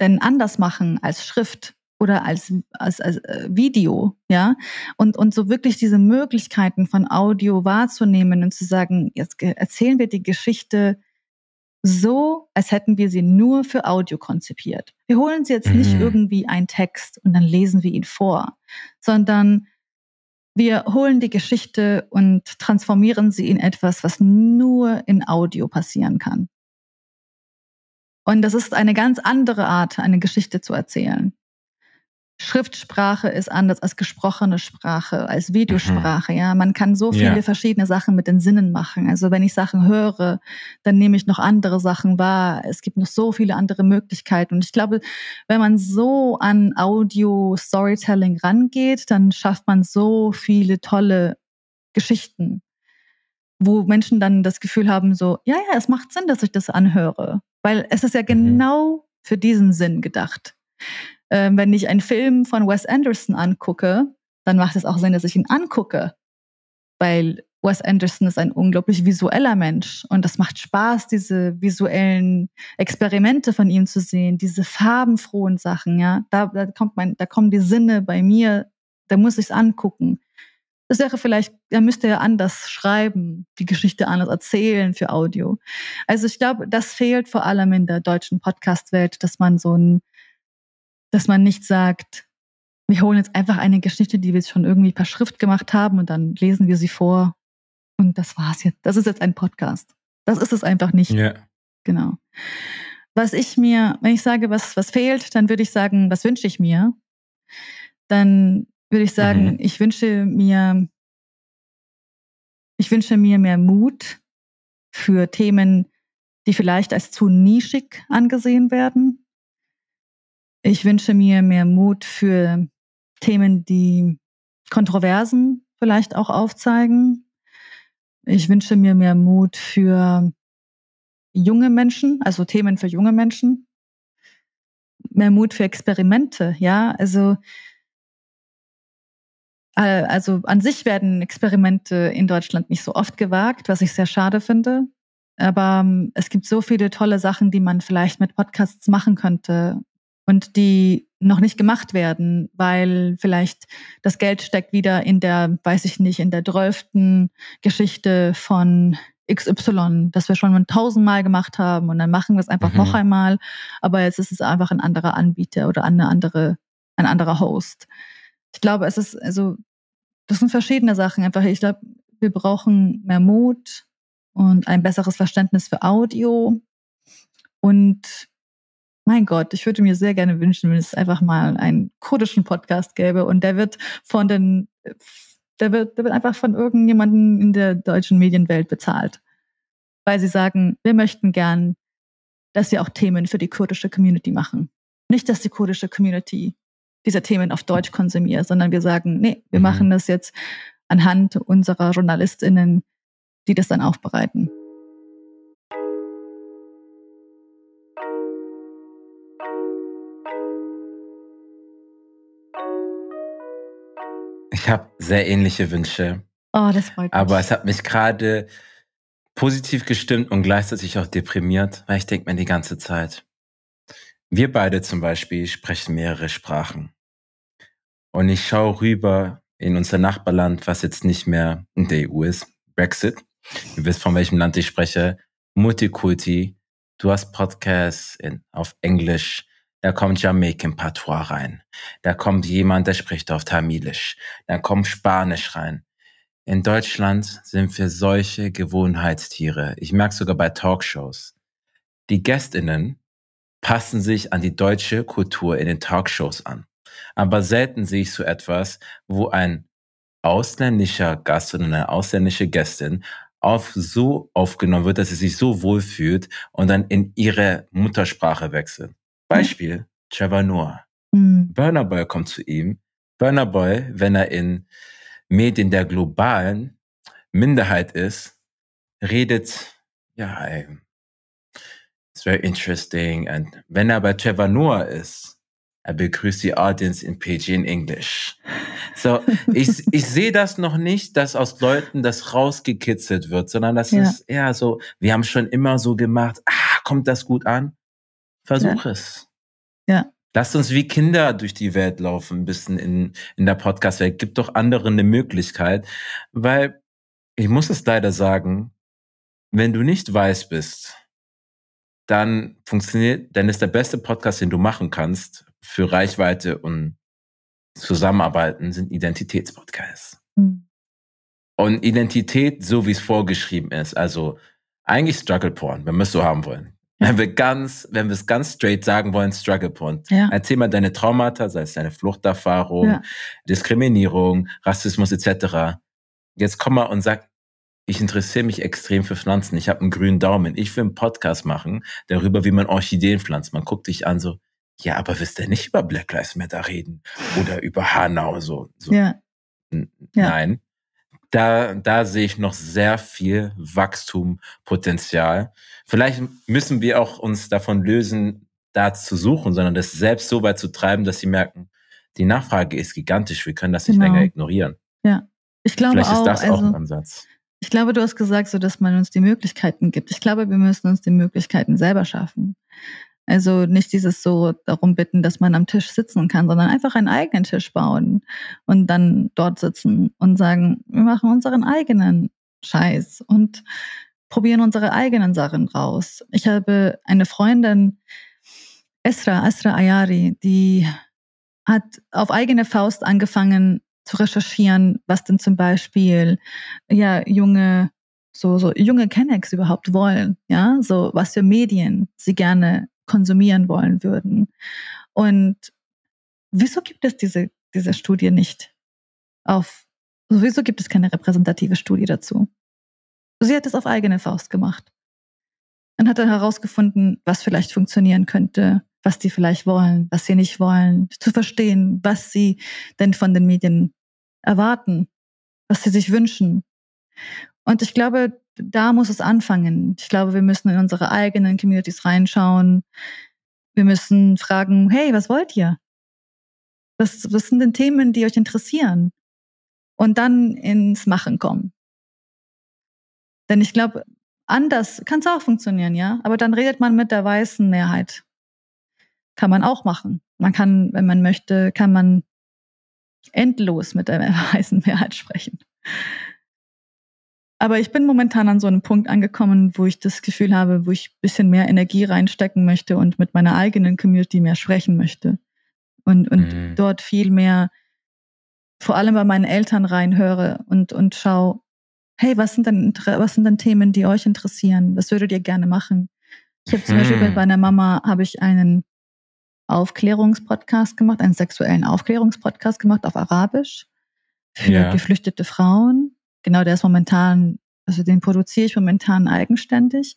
[SPEAKER 2] denn anders machen als Schrift oder als, als, als äh, Video, ja? Und, und so wirklich diese Möglichkeiten von Audio wahrzunehmen und zu sagen, jetzt erzählen wir die Geschichte so, als hätten wir sie nur für Audio konzipiert. Wir holen sie jetzt nicht
[SPEAKER 1] Mhm.
[SPEAKER 2] irgendwie einen Text und dann lesen wir ihn vor, sondern wir holen die Geschichte und transformieren sie in etwas, was nur in Audio passieren kann. Und das ist eine ganz andere Art, eine Geschichte zu erzählen. Schriftsprache ist anders als gesprochene Sprache, als Videosprache. Ja, man kann so viele
[SPEAKER 1] Ja.
[SPEAKER 2] verschiedene Sachen mit den Sinnen machen. Also wenn ich Sachen höre, dann nehme ich noch andere Sachen wahr. Es gibt noch so viele andere Möglichkeiten. Und ich glaube, wenn man so an Audio Storytelling rangeht, dann schafft man so viele tolle Geschichten, wo Menschen dann das Gefühl haben, so, ja, ja, es macht Sinn, dass ich das anhöre, weil es ist ja genau für diesen Sinn gedacht. Ähm, wenn ich einen Film von Wes Anderson angucke, dann macht es auch Sinn, dass ich ihn angucke, weil Wes Anderson ist ein unglaublich visueller Mensch und das macht Spaß, diese visuellen Experimente von ihm zu sehen, diese farbenfrohen Sachen, ja. Da, da kommt mein, da kommen die Sinne bei mir, da muss ich es angucken. Das wäre vielleicht, er müsste ja anders schreiben, die Geschichte anders erzählen für Audio. Also ich glaube, das fehlt vor allem in der deutschen Podcast-Welt, dass man so ein, dass man nicht sagt, wir holen jetzt einfach eine Geschichte, die wir schon irgendwie per Schrift gemacht haben und dann lesen wir sie vor und das war's jetzt. Das ist jetzt ein Podcast. Das ist es einfach nicht.
[SPEAKER 1] Ja.
[SPEAKER 2] Genau. Was ich mir, wenn ich sage, was, was fehlt, dann würde ich sagen, was wünsche ich mir? Dann würde ich sagen,
[SPEAKER 1] Mhm.
[SPEAKER 2] ich wünsche mir, ich wünsche mir mehr Mut für Themen, die vielleicht als zu nischig angesehen werden. Ich wünsche mir mehr Mut für Themen, die Kontroversen vielleicht auch aufzeigen. Ich wünsche mir mehr Mut für junge Menschen, also Themen für junge Menschen. Mehr Mut für Experimente, ja. Also, äh, also an sich werden Experimente in Deutschland nicht so oft gewagt, was ich sehr schade finde. Aber ähm, es gibt so viele tolle Sachen, die man vielleicht mit Podcasts machen könnte und die noch nicht gemacht werden, weil vielleicht das Geld steckt wieder in der, weiß ich nicht, in der drölften Geschichte von XY, das wir schon mal tausendmal gemacht haben und dann machen wir es einfach
[SPEAKER 1] Mhm.
[SPEAKER 2] noch einmal, aber jetzt ist es einfach ein anderer Anbieter oder eine andere, ein anderer Host. Ich glaube, es ist, also, das sind verschiedene Sachen einfach. Ich glaube, wir brauchen mehr Mut und ein besseres Verständnis für Audio und mein Gott, ich würde mir sehr gerne wünschen, wenn es einfach mal einen kurdischen Podcast gäbe und der wird von den, der wird, der wird einfach von irgendjemandem in der deutschen Medienwelt bezahlt. Weil sie sagen, wir möchten gern, dass wir auch Themen für die kurdische Community machen. Nicht, dass die kurdische Community diese Themen auf Deutsch konsumiert, sondern wir sagen, nee, wir
[SPEAKER 1] Mhm.
[SPEAKER 2] machen das jetzt anhand unserer JournalistInnen, die das dann aufbereiten.
[SPEAKER 1] Ich habe sehr ähnliche Wünsche,
[SPEAKER 2] Oh, das freut mich.
[SPEAKER 1] aber es hat mich gerade positiv gestimmt und gleichzeitig auch deprimiert, weil ich denke mir die ganze Zeit, wir beide zum Beispiel sprechen mehrere Sprachen. Und ich schaue rüber in unser Nachbarland, was jetzt nicht mehr in der EU ist, Brexit. Ihr wisst, von welchem Land ich spreche. Multikulti. Du hast Podcasts in, auf Englisch. Da kommt Jamaican Patois rein. Da kommt jemand, der spricht auf Tamilisch. Da kommt Spanisch rein. In Deutschland sind wir solche Gewohnheitstiere. Ich merke sogar bei Talkshows. Die Gästinnen passen sich an die deutsche Kultur in den Talkshows an. Aber selten sehe ich so etwas, wo ein ausländischer Gast oder eine ausländische Gästin auf so aufgenommen wird, dass sie sich so wohlfühlt und dann in ihre Muttersprache wechselt. Beispiel Trevor Noah.
[SPEAKER 2] Hm.
[SPEAKER 1] Burner Boy kommt zu ihm. Burner Boy, wenn er in Medien der globalen Minderheit ist, redet, ja, it's very interesting. Und wenn er bei Trevor Noah ist, er begrüßt die Audience in Pidgin English. So, ich, ich sehe das noch nicht, dass aus Leuten das rausgekitzelt wird, sondern das
[SPEAKER 2] Ja.
[SPEAKER 1] ist eher so, wir haben schon immer so gemacht, ah, kommt das gut an? Versuch es.
[SPEAKER 2] Ja.
[SPEAKER 1] Lasst uns wie Kinder durch die Welt laufen, ein bisschen in, in der Podcast-Welt. Gibt doch anderen eine Möglichkeit, weil ich muss es leider sagen, wenn du nicht weiß bist, dann funktioniert, dann ist der beste Podcast, den du machen kannst für Reichweite und Zusammenarbeiten, sind Identitätspodcasts.
[SPEAKER 2] Hm.
[SPEAKER 1] Und Identität, so wie es vorgeschrieben ist, also eigentlich Struggle Porn, wenn wir es so haben wollen. Wenn wir ganz, wenn wir es ganz straight sagen wollen, Struggle Porn.
[SPEAKER 2] Ja.
[SPEAKER 1] Erzähl mal deine Traumata, sei es deine Fluchterfahrung,
[SPEAKER 2] Ja.
[SPEAKER 1] Diskriminierung, Rassismus etc. Jetzt komm mal und sag, ich interessiere mich extrem für Pflanzen. Ich habe einen grünen Daumen. Ich will einen Podcast machen darüber, wie man Orchideen pflanzt. Man guckt dich an so, ja, aber willst du nicht über Black Lives Matter reden oder über Hanau so? so.
[SPEAKER 2] Ja.
[SPEAKER 1] N-
[SPEAKER 2] Ja.
[SPEAKER 1] Nein. Da, da sehe ich noch sehr viel Wachstumpotenzial. Vielleicht müssen wir auch uns davon lösen, da zu suchen, sondern das selbst so weit zu treiben, dass sie merken, die Nachfrage ist gigantisch. Wir können das nicht
[SPEAKER 2] Genau.
[SPEAKER 1] länger ignorieren.
[SPEAKER 2] Ja. Ich glaube
[SPEAKER 1] Vielleicht
[SPEAKER 2] auch,
[SPEAKER 1] ist das auch
[SPEAKER 2] also,
[SPEAKER 1] ein Ansatz.
[SPEAKER 2] Ich glaube, du hast gesagt, so dass man uns die Möglichkeiten gibt. Ich glaube, wir müssen uns die Möglichkeiten selber schaffen. Also nicht dieses so darum bitten, dass man am Tisch sitzen kann, sondern einfach einen eigenen Tisch bauen und dann dort sitzen und sagen, wir machen unseren eigenen Scheiß und probieren unsere eigenen Sachen raus. Ich habe eine Freundin, Esra, Esra Ayari, die hat auf eigene Faust angefangen zu recherchieren, was denn zum Beispiel ja junge so so junge Kennex überhaupt wollen, ja, so was für Medien sie gerne konsumieren wollen würden. Und wieso gibt es diese, diese Studie nicht auf, wieso gibt es keine repräsentative Studie dazu? Sie hat es auf eigene Faust gemacht und hat dann herausgefunden, was vielleicht funktionieren könnte, was die vielleicht wollen, was sie nicht wollen, zu verstehen, was sie denn von den Medien erwarten, was sie sich wünschen. Und ich glaube, da muss es anfangen. Ich glaube, wir müssen in unsere eigenen Communities reinschauen. Wir müssen fragen, hey, was wollt ihr? Was, was sind denn Themen, die euch interessieren? Und dann ins Machen kommen. Denn ich glaube, anders kann es auch funktionieren, ja. Aber dann redet man mit der weißen Mehrheit. Kann man auch machen. Man kann, wenn man möchte, kann man endlos mit der weißen Mehrheit sprechen. Aber ich bin momentan an so einem Punkt angekommen, wo ich das Gefühl habe, wo ich ein bisschen mehr Energie reinstecken möchte und mit meiner eigenen Community mehr sprechen möchte. Und, und mhm. dort viel mehr, vor allem bei meinen Eltern reinhöre und, und schau, hey, was sind denn, was sind denn Themen, die euch interessieren? Was würdet ihr gerne machen? Ich habe zum mhm. Beispiel bei meiner Mama habe ich einen Aufklärungspodcast gemacht, einen sexuellen Aufklärungspodcast gemacht auf Arabisch für ja. geflüchtete Frauen genau, der ist momentan, also den produziere ich momentan eigenständig.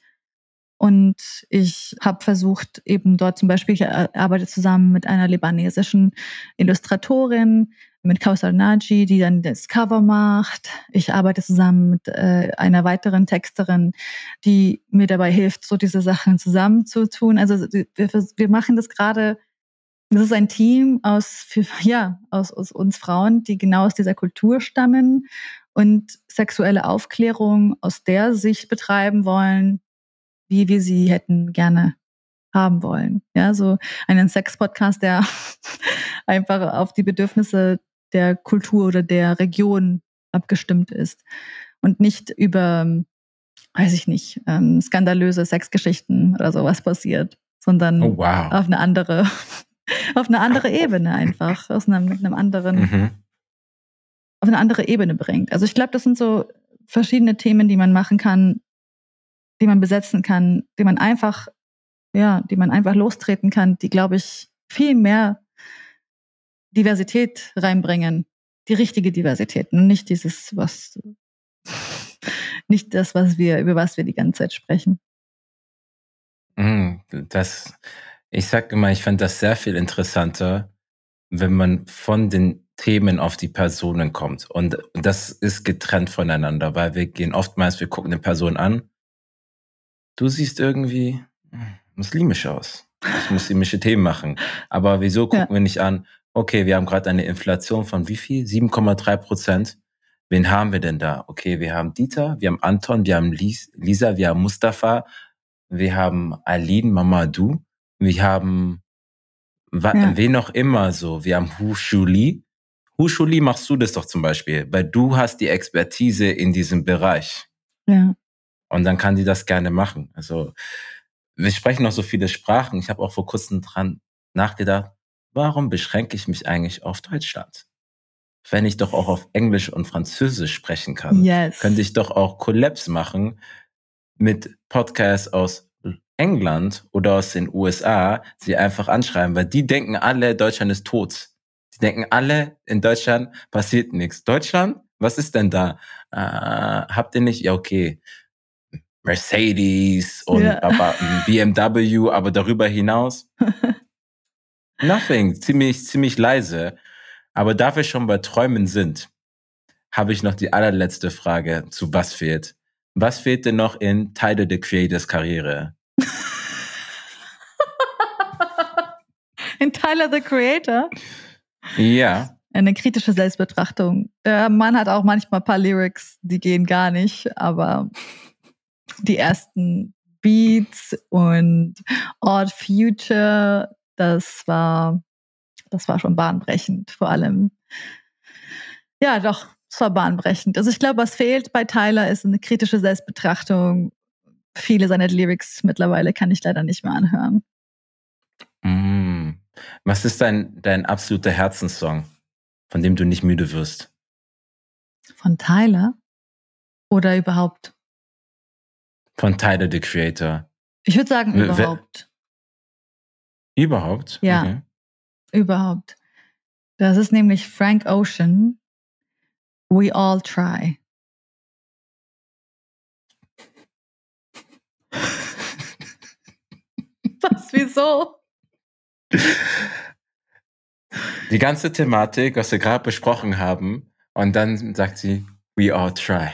[SPEAKER 2] Und ich habe versucht, eben dort zum Beispiel, ich arbeite zusammen mit einer libanesischen Illustratorin, mit Kausal Naji, die dann das Cover macht. Ich arbeite zusammen mit äh, einer weiteren Texterin, die mir dabei hilft, so diese Sachen zusammenzutun. Also wir, wir machen das gerade, das ist ein Team aus, ja, aus, aus uns Frauen, die genau aus dieser Kultur stammen und sexuelle Aufklärung aus der Sicht betreiben wollen, wie wir sie hätten gerne haben wollen. Ja, so einen Sex-Podcast, der einfach auf die Bedürfnisse der Kultur oder der Region abgestimmt ist und nicht über, weiß ich nicht, ähm, skandalöse Sexgeschichten oder sowas passiert, sondern oh, wow. auf eine andere, auf eine andere Ebene einfach, aus einem, mit einem anderen mhm auf eine andere Ebene bringt. Also ich glaube, das sind so verschiedene Themen, die man machen kann, die man besetzen kann, die man einfach, ja, die man einfach lostreten kann, die, glaube ich, viel mehr Diversität reinbringen. Die richtige Diversität und nicht dieses, was, nicht das, was wir, über was wir die ganze Zeit sprechen.
[SPEAKER 1] Mm, das, ich sag immer, ich fand das sehr viel interessanter, wenn man von den Themen auf die Personen kommt. Und das ist getrennt voneinander, weil wir gehen oftmals, wir gucken eine Person an. Du siehst irgendwie muslimisch aus. Ich muslimische Themen machen. Aber wieso gucken ja. wir nicht an, okay, wir haben gerade eine Inflation von wie viel? 7,3 Prozent. Wen haben wir denn da? Okay, wir haben Dieter, wir haben Anton, wir haben Lisa, wir haben Mustafa, wir haben Aline, Mamadou, wir haben ja. wen noch immer so. Wir haben Hu Shuli, Huschuli machst du das doch zum Beispiel, weil du hast die Expertise in diesem Bereich.
[SPEAKER 2] Ja.
[SPEAKER 1] Und dann kann die das gerne machen. Also wir sprechen noch so viele Sprachen. Ich habe auch vor kurzem dran nachgedacht, warum beschränke ich mich eigentlich auf Deutschland? Wenn ich doch auch auf Englisch und Französisch sprechen kann,
[SPEAKER 2] yes.
[SPEAKER 1] könnte ich doch auch Collabs machen mit Podcasts aus England oder aus den USA, sie einfach anschreiben, weil die denken alle, Deutschland ist tot denken alle, in Deutschland passiert nichts. Deutschland? Was ist denn da? Äh, habt ihr nicht? Ja, okay. Mercedes und ja. aber BMW, aber darüber hinaus nothing, ziemlich ziemlich leise. Aber da wir schon bei Träumen sind, habe ich noch die allerletzte Frage zu was fehlt. Was fehlt denn noch in Tyler the Creators Karriere?
[SPEAKER 2] in Tyler the Creator?
[SPEAKER 1] Ja,
[SPEAKER 2] eine kritische Selbstbetrachtung. Der Mann hat auch manchmal ein paar Lyrics, die gehen gar nicht, aber die ersten Beats und Odd Future, das war, das war schon bahnbrechend, vor allem. Ja, doch, es war bahnbrechend. Also ich glaube, was fehlt bei Tyler ist eine kritische Selbstbetrachtung. Viele seiner Lyrics mittlerweile kann ich leider nicht mehr anhören.
[SPEAKER 1] Mm. Was ist dein, dein absoluter Herzenssong, von dem du nicht müde wirst?
[SPEAKER 2] Von Tyler? Oder überhaupt?
[SPEAKER 1] Von Tyler, the Creator.
[SPEAKER 2] Ich würde sagen, überhaupt.
[SPEAKER 1] Überhaupt?
[SPEAKER 2] Ja.
[SPEAKER 1] Okay.
[SPEAKER 2] Überhaupt. Das ist nämlich Frank Ocean. We all try. Was, wieso?
[SPEAKER 1] Die ganze Thematik, was wir gerade besprochen haben, und dann sagt sie, we all try.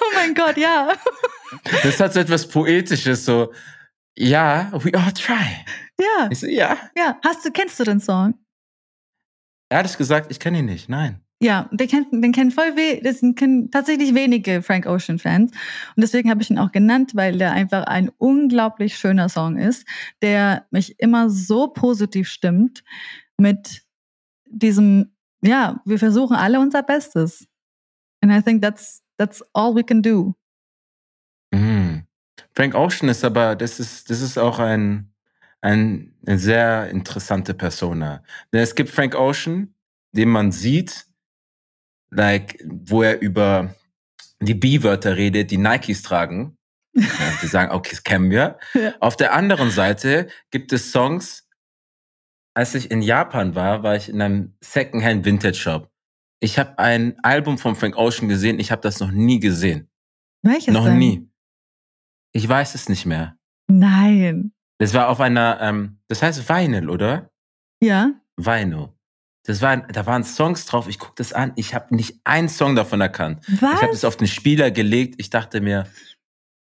[SPEAKER 2] Oh mein Gott, ja.
[SPEAKER 1] Das hat so etwas Poetisches, so, ja, we all try.
[SPEAKER 2] Ja.
[SPEAKER 1] So, ja.
[SPEAKER 2] Ja. Hast du, kennst du den Song?
[SPEAKER 1] Ehrlich gesagt, ich kenne ihn nicht, nein.
[SPEAKER 2] Ja, den kennt, den kennen voll we das kennen tatsächlich wenige Frank Ocean Fans. Und deswegen habe ich ihn auch genannt, weil der einfach ein unglaublich schöner Song ist, der mich immer so positiv stimmt mit diesem, ja, wir versuchen alle unser Bestes. And I think that's, that's all we can do.
[SPEAKER 1] Mhm. Frank Ocean ist aber, das ist, das ist auch ein, ein, eine sehr interessante Persona. Es gibt Frank Ocean, den man sieht, like, wo er über die B-Wörter redet, die Nikes tragen. Ja, die sagen, okay, das kennen wir.
[SPEAKER 2] Ja.
[SPEAKER 1] Auf der anderen Seite gibt es Songs, als ich in Japan war, war ich in einem Secondhand Vintage Shop. Ich habe ein Album von Frank Ocean gesehen, ich habe das noch nie gesehen.
[SPEAKER 2] Welches
[SPEAKER 1] noch
[SPEAKER 2] denn?
[SPEAKER 1] nie. Ich weiß es nicht mehr.
[SPEAKER 2] Nein.
[SPEAKER 1] Das war auf einer, ähm, das heißt Vinyl, oder?
[SPEAKER 2] Ja.
[SPEAKER 1] Vinyl. Das war, da waren Songs drauf. Ich gucke das an. Ich habe nicht einen Song davon erkannt.
[SPEAKER 2] Was?
[SPEAKER 1] Ich habe es auf den Spieler gelegt. Ich dachte mir,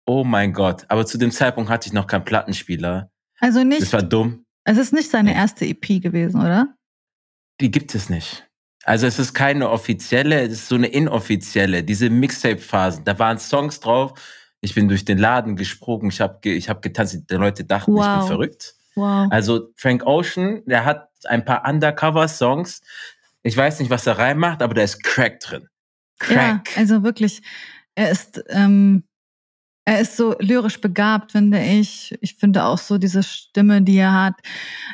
[SPEAKER 1] oh mein Gott. Aber zu dem Zeitpunkt hatte ich noch keinen Plattenspieler.
[SPEAKER 2] Also nicht,
[SPEAKER 1] Das war dumm.
[SPEAKER 2] es ist nicht seine erste EP gewesen, oder?
[SPEAKER 1] Die gibt es nicht. Also es ist keine offizielle, es ist so eine inoffizielle, diese Mixtape-Phasen. Da waren Songs drauf. Ich bin durch den Laden gesprungen, ich habe ge, ich hab getanzt, die Leute dachten, ich
[SPEAKER 2] Wow.
[SPEAKER 1] bin verrückt.
[SPEAKER 2] Wow.
[SPEAKER 1] Also Frank Ocean, der hat ein paar Undercover-Songs. Ich weiß nicht, was er reinmacht, aber da ist Crack drin.
[SPEAKER 2] Ja, also wirklich, er ist, ähm, er ist so lyrisch begabt, finde ich. Ich finde auch so diese Stimme, die er hat.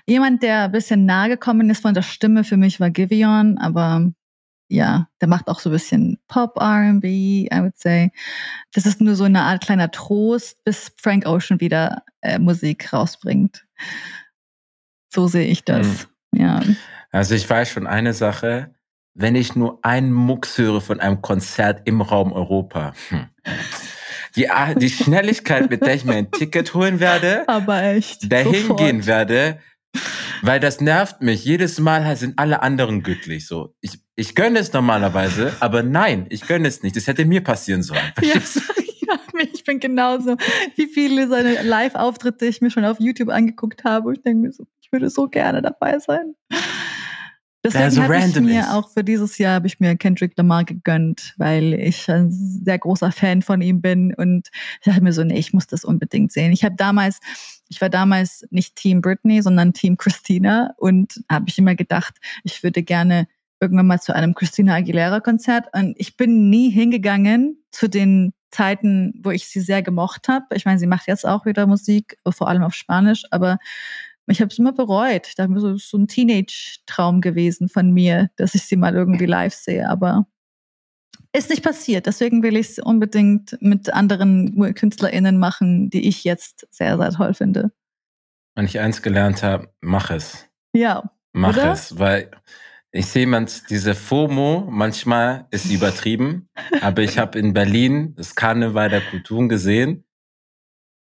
[SPEAKER 2] Jemand, der ein bisschen nahe gekommen ist von der Stimme für mich war Giveon, aber ja, der macht auch so ein bisschen Pop R&B, I would say. Das ist nur so eine Art kleiner Trost, bis Frank Ocean wieder äh, Musik rausbringt. So sehe ich das. Ja.
[SPEAKER 1] Also ich weiß schon eine Sache, wenn ich nur einen Mucks höre von einem Konzert im Raum Europa, hm. die, die Schnelligkeit, mit der ich mir ein Ticket holen werde,
[SPEAKER 2] Aber echt.
[SPEAKER 1] dahin
[SPEAKER 2] sofort.
[SPEAKER 1] gehen werde, weil das nervt mich. Jedes Mal sind alle anderen glücklich. So, ich, ich gönne es normalerweise, aber nein, ich gönne es nicht. Das hätte mir passieren sollen.
[SPEAKER 2] Ja, ja, ich bin genauso. Wie viele seine Live-Auftritte ich mir schon auf YouTube angeguckt habe. Ich denke mir so, würde so gerne dabei sein. Deswegen
[SPEAKER 1] so
[SPEAKER 2] habe ich mir
[SPEAKER 1] ist.
[SPEAKER 2] auch für dieses Jahr habe ich mir Kendrick Lamar gegönnt, weil ich ein sehr großer Fan von ihm bin und ich dachte mir so, nee, ich muss das unbedingt sehen. Ich habe damals, ich war damals nicht Team Britney, sondern Team Christina und habe ich immer gedacht, ich würde gerne irgendwann mal zu einem Christina Aguilera Konzert und ich bin nie hingegangen zu den Zeiten, wo ich sie sehr gemocht habe. Ich meine, sie macht jetzt auch wieder Musik, vor allem auf Spanisch, aber ich habe es immer bereut. So, es ist so ein Teenage-Traum gewesen von mir, dass ich sie mal irgendwie live sehe, aber ist nicht passiert. Deswegen will ich es unbedingt mit anderen KünstlerInnen machen, die ich jetzt sehr, sehr toll finde.
[SPEAKER 1] Wenn ich eins gelernt habe, mach es.
[SPEAKER 2] Ja.
[SPEAKER 1] Mach
[SPEAKER 2] Oder?
[SPEAKER 1] es, weil ich sehe man diese FOMO, manchmal ist sie übertrieben, aber ich habe in Berlin das Karneval der Kulturen gesehen.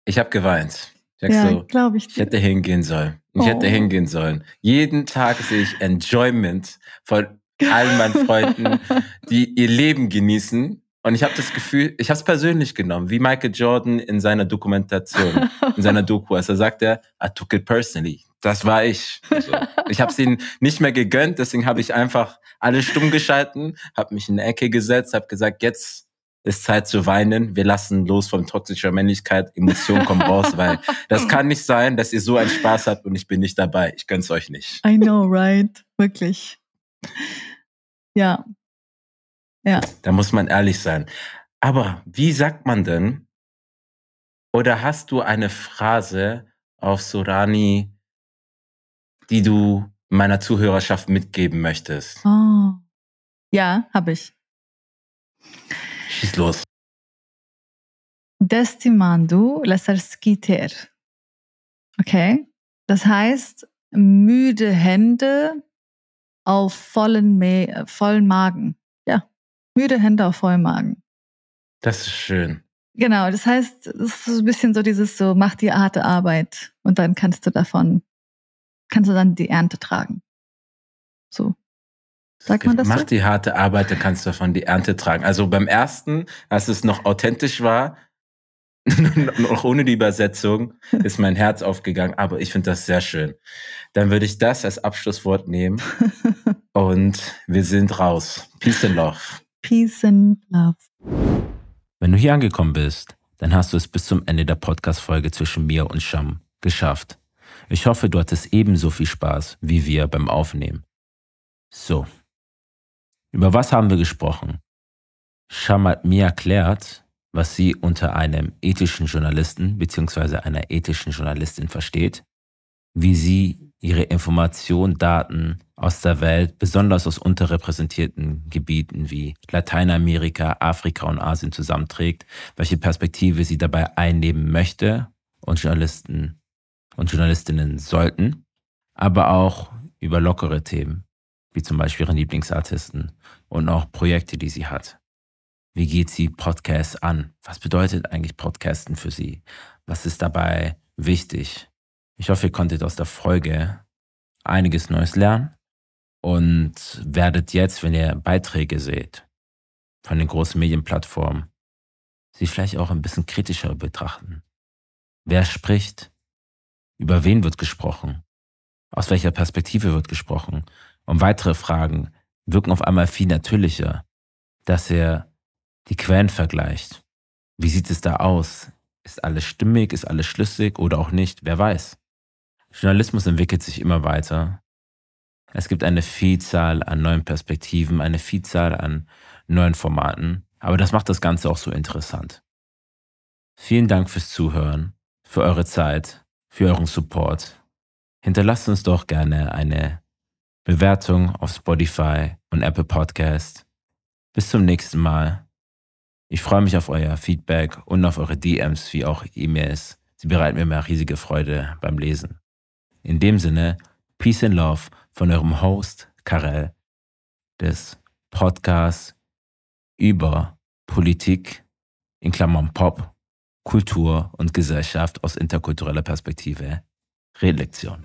[SPEAKER 1] Ich habe geweint. Ich sag
[SPEAKER 2] Ja,
[SPEAKER 1] so,
[SPEAKER 2] glaube ich.
[SPEAKER 1] ich hätte hingehen sollen. Ich
[SPEAKER 2] Oh.
[SPEAKER 1] hätte hingehen sollen. Jeden Tag sehe ich Enjoyment von allen meinen Freunden, die ihr Leben genießen. Und ich habe das Gefühl, ich habe es persönlich genommen, wie Michael Jordan in seiner Dokumentation, in seiner Doku, als er sagt, er, I took it personally. das war ich. Also, ich habe es ihnen nicht mehr gegönnt, deswegen habe ich einfach alles stumm geschalten, habe mich in eine Ecke gesetzt, habe gesagt, jetzt ist Zeit zu weinen. Wir lassen los von toxischer Männlichkeit. Emotionen kommen raus, weil das kann nicht sein, dass ihr so einen Spaß habt und ich bin nicht dabei. Ich gönn's euch nicht.
[SPEAKER 2] I know, right? Wirklich. Ja. Ja.
[SPEAKER 1] Da muss man ehrlich sein. Aber wie sagt man denn? Oder hast du eine Phrase auf Sorani, die du meiner Zuhörerschaft mitgeben möchtest?
[SPEAKER 2] Oh. Ja, habe ich.
[SPEAKER 1] Schieß los.
[SPEAKER 2] Destimando lasarskiter. Okay. Das heißt, müde Hände auf vollen, Ma vollen Magen. Ja. Müde Hände auf vollen Magen.
[SPEAKER 1] Das ist schön.
[SPEAKER 2] Genau, das heißt, es ist so ein bisschen so dieses so, mach die harte Arbeit und dann kannst du davon, kannst du dann die Ernte tragen. So. Sagt man das
[SPEAKER 1] Mach
[SPEAKER 2] so?
[SPEAKER 1] die harte Arbeit, dann kannst du davon die Ernte tragen. Also beim ersten, als es noch authentisch war, noch ohne die Übersetzung, ist mein Herz aufgegangen. Aber ich finde das sehr schön. Dann würde ich das als Abschlusswort nehmen. Und wir sind raus. Peace and Love.
[SPEAKER 2] Peace and Love.
[SPEAKER 1] Wenn du hier angekommen bist, dann hast du es bis zum Ende der Podcast-Folge zwischen mir und Sham geschafft. Ich hoffe, du hattest ebenso viel Spaß wie wir beim Aufnehmen. So. Über was haben wir gesprochen? Sham hat mir erklärt, was sie unter einem ethischen Journalisten bzw. einer ethischen Journalistin versteht, wie sie ihre Informationen, Daten aus der Welt, besonders aus unterrepräsentierten Gebieten wie Lateinamerika, Afrika und Asien zusammenträgt, welche Perspektive sie dabei einnehmen möchte und Journalisten und Journalistinnen sollten, aber auch über lockere Themen, wie zum Beispiel ihren Lieblingsartisten und auch Projekte, die sie hat. Wie geht sie Podcasts an? Was bedeutet eigentlich Podcasten für sie? Was ist dabei wichtig? Ich hoffe, ihr konntet aus der Folge einiges Neues lernen und werdet jetzt, wenn ihr Beiträge seht von den großen Medienplattformen, sie vielleicht auch ein bisschen kritischer betrachten. Wer spricht? Über wen wird gesprochen? Aus welcher Perspektive wird gesprochen? Und weitere Fragen wirken auf einmal viel natürlicher, dass ihr die Quellen vergleicht. Wie sieht es da aus? Ist alles stimmig? Ist alles schlüssig oder auch nicht? Wer weiß? Journalismus entwickelt sich immer weiter. Es gibt eine Vielzahl an neuen Perspektiven, eine Vielzahl an neuen Formaten, aber das macht das Ganze auch so interessant. Vielen Dank fürs Zuhören, für eure Zeit, für euren Support. Hinterlasst uns doch gerne eine Bewertung auf Spotify und Apple Podcast. Bis zum nächsten Mal. Ich freue mich auf euer Feedback und auf eure DMs wie auch E-Mails. Sie bereiten mir mehr riesige Freude beim Lesen. In dem Sinne, Peace and Love von eurem Host Karel des Podcasts über Politik in Klammern Pop, Kultur und Gesellschaft aus interkultureller Perspektive. Redlektion.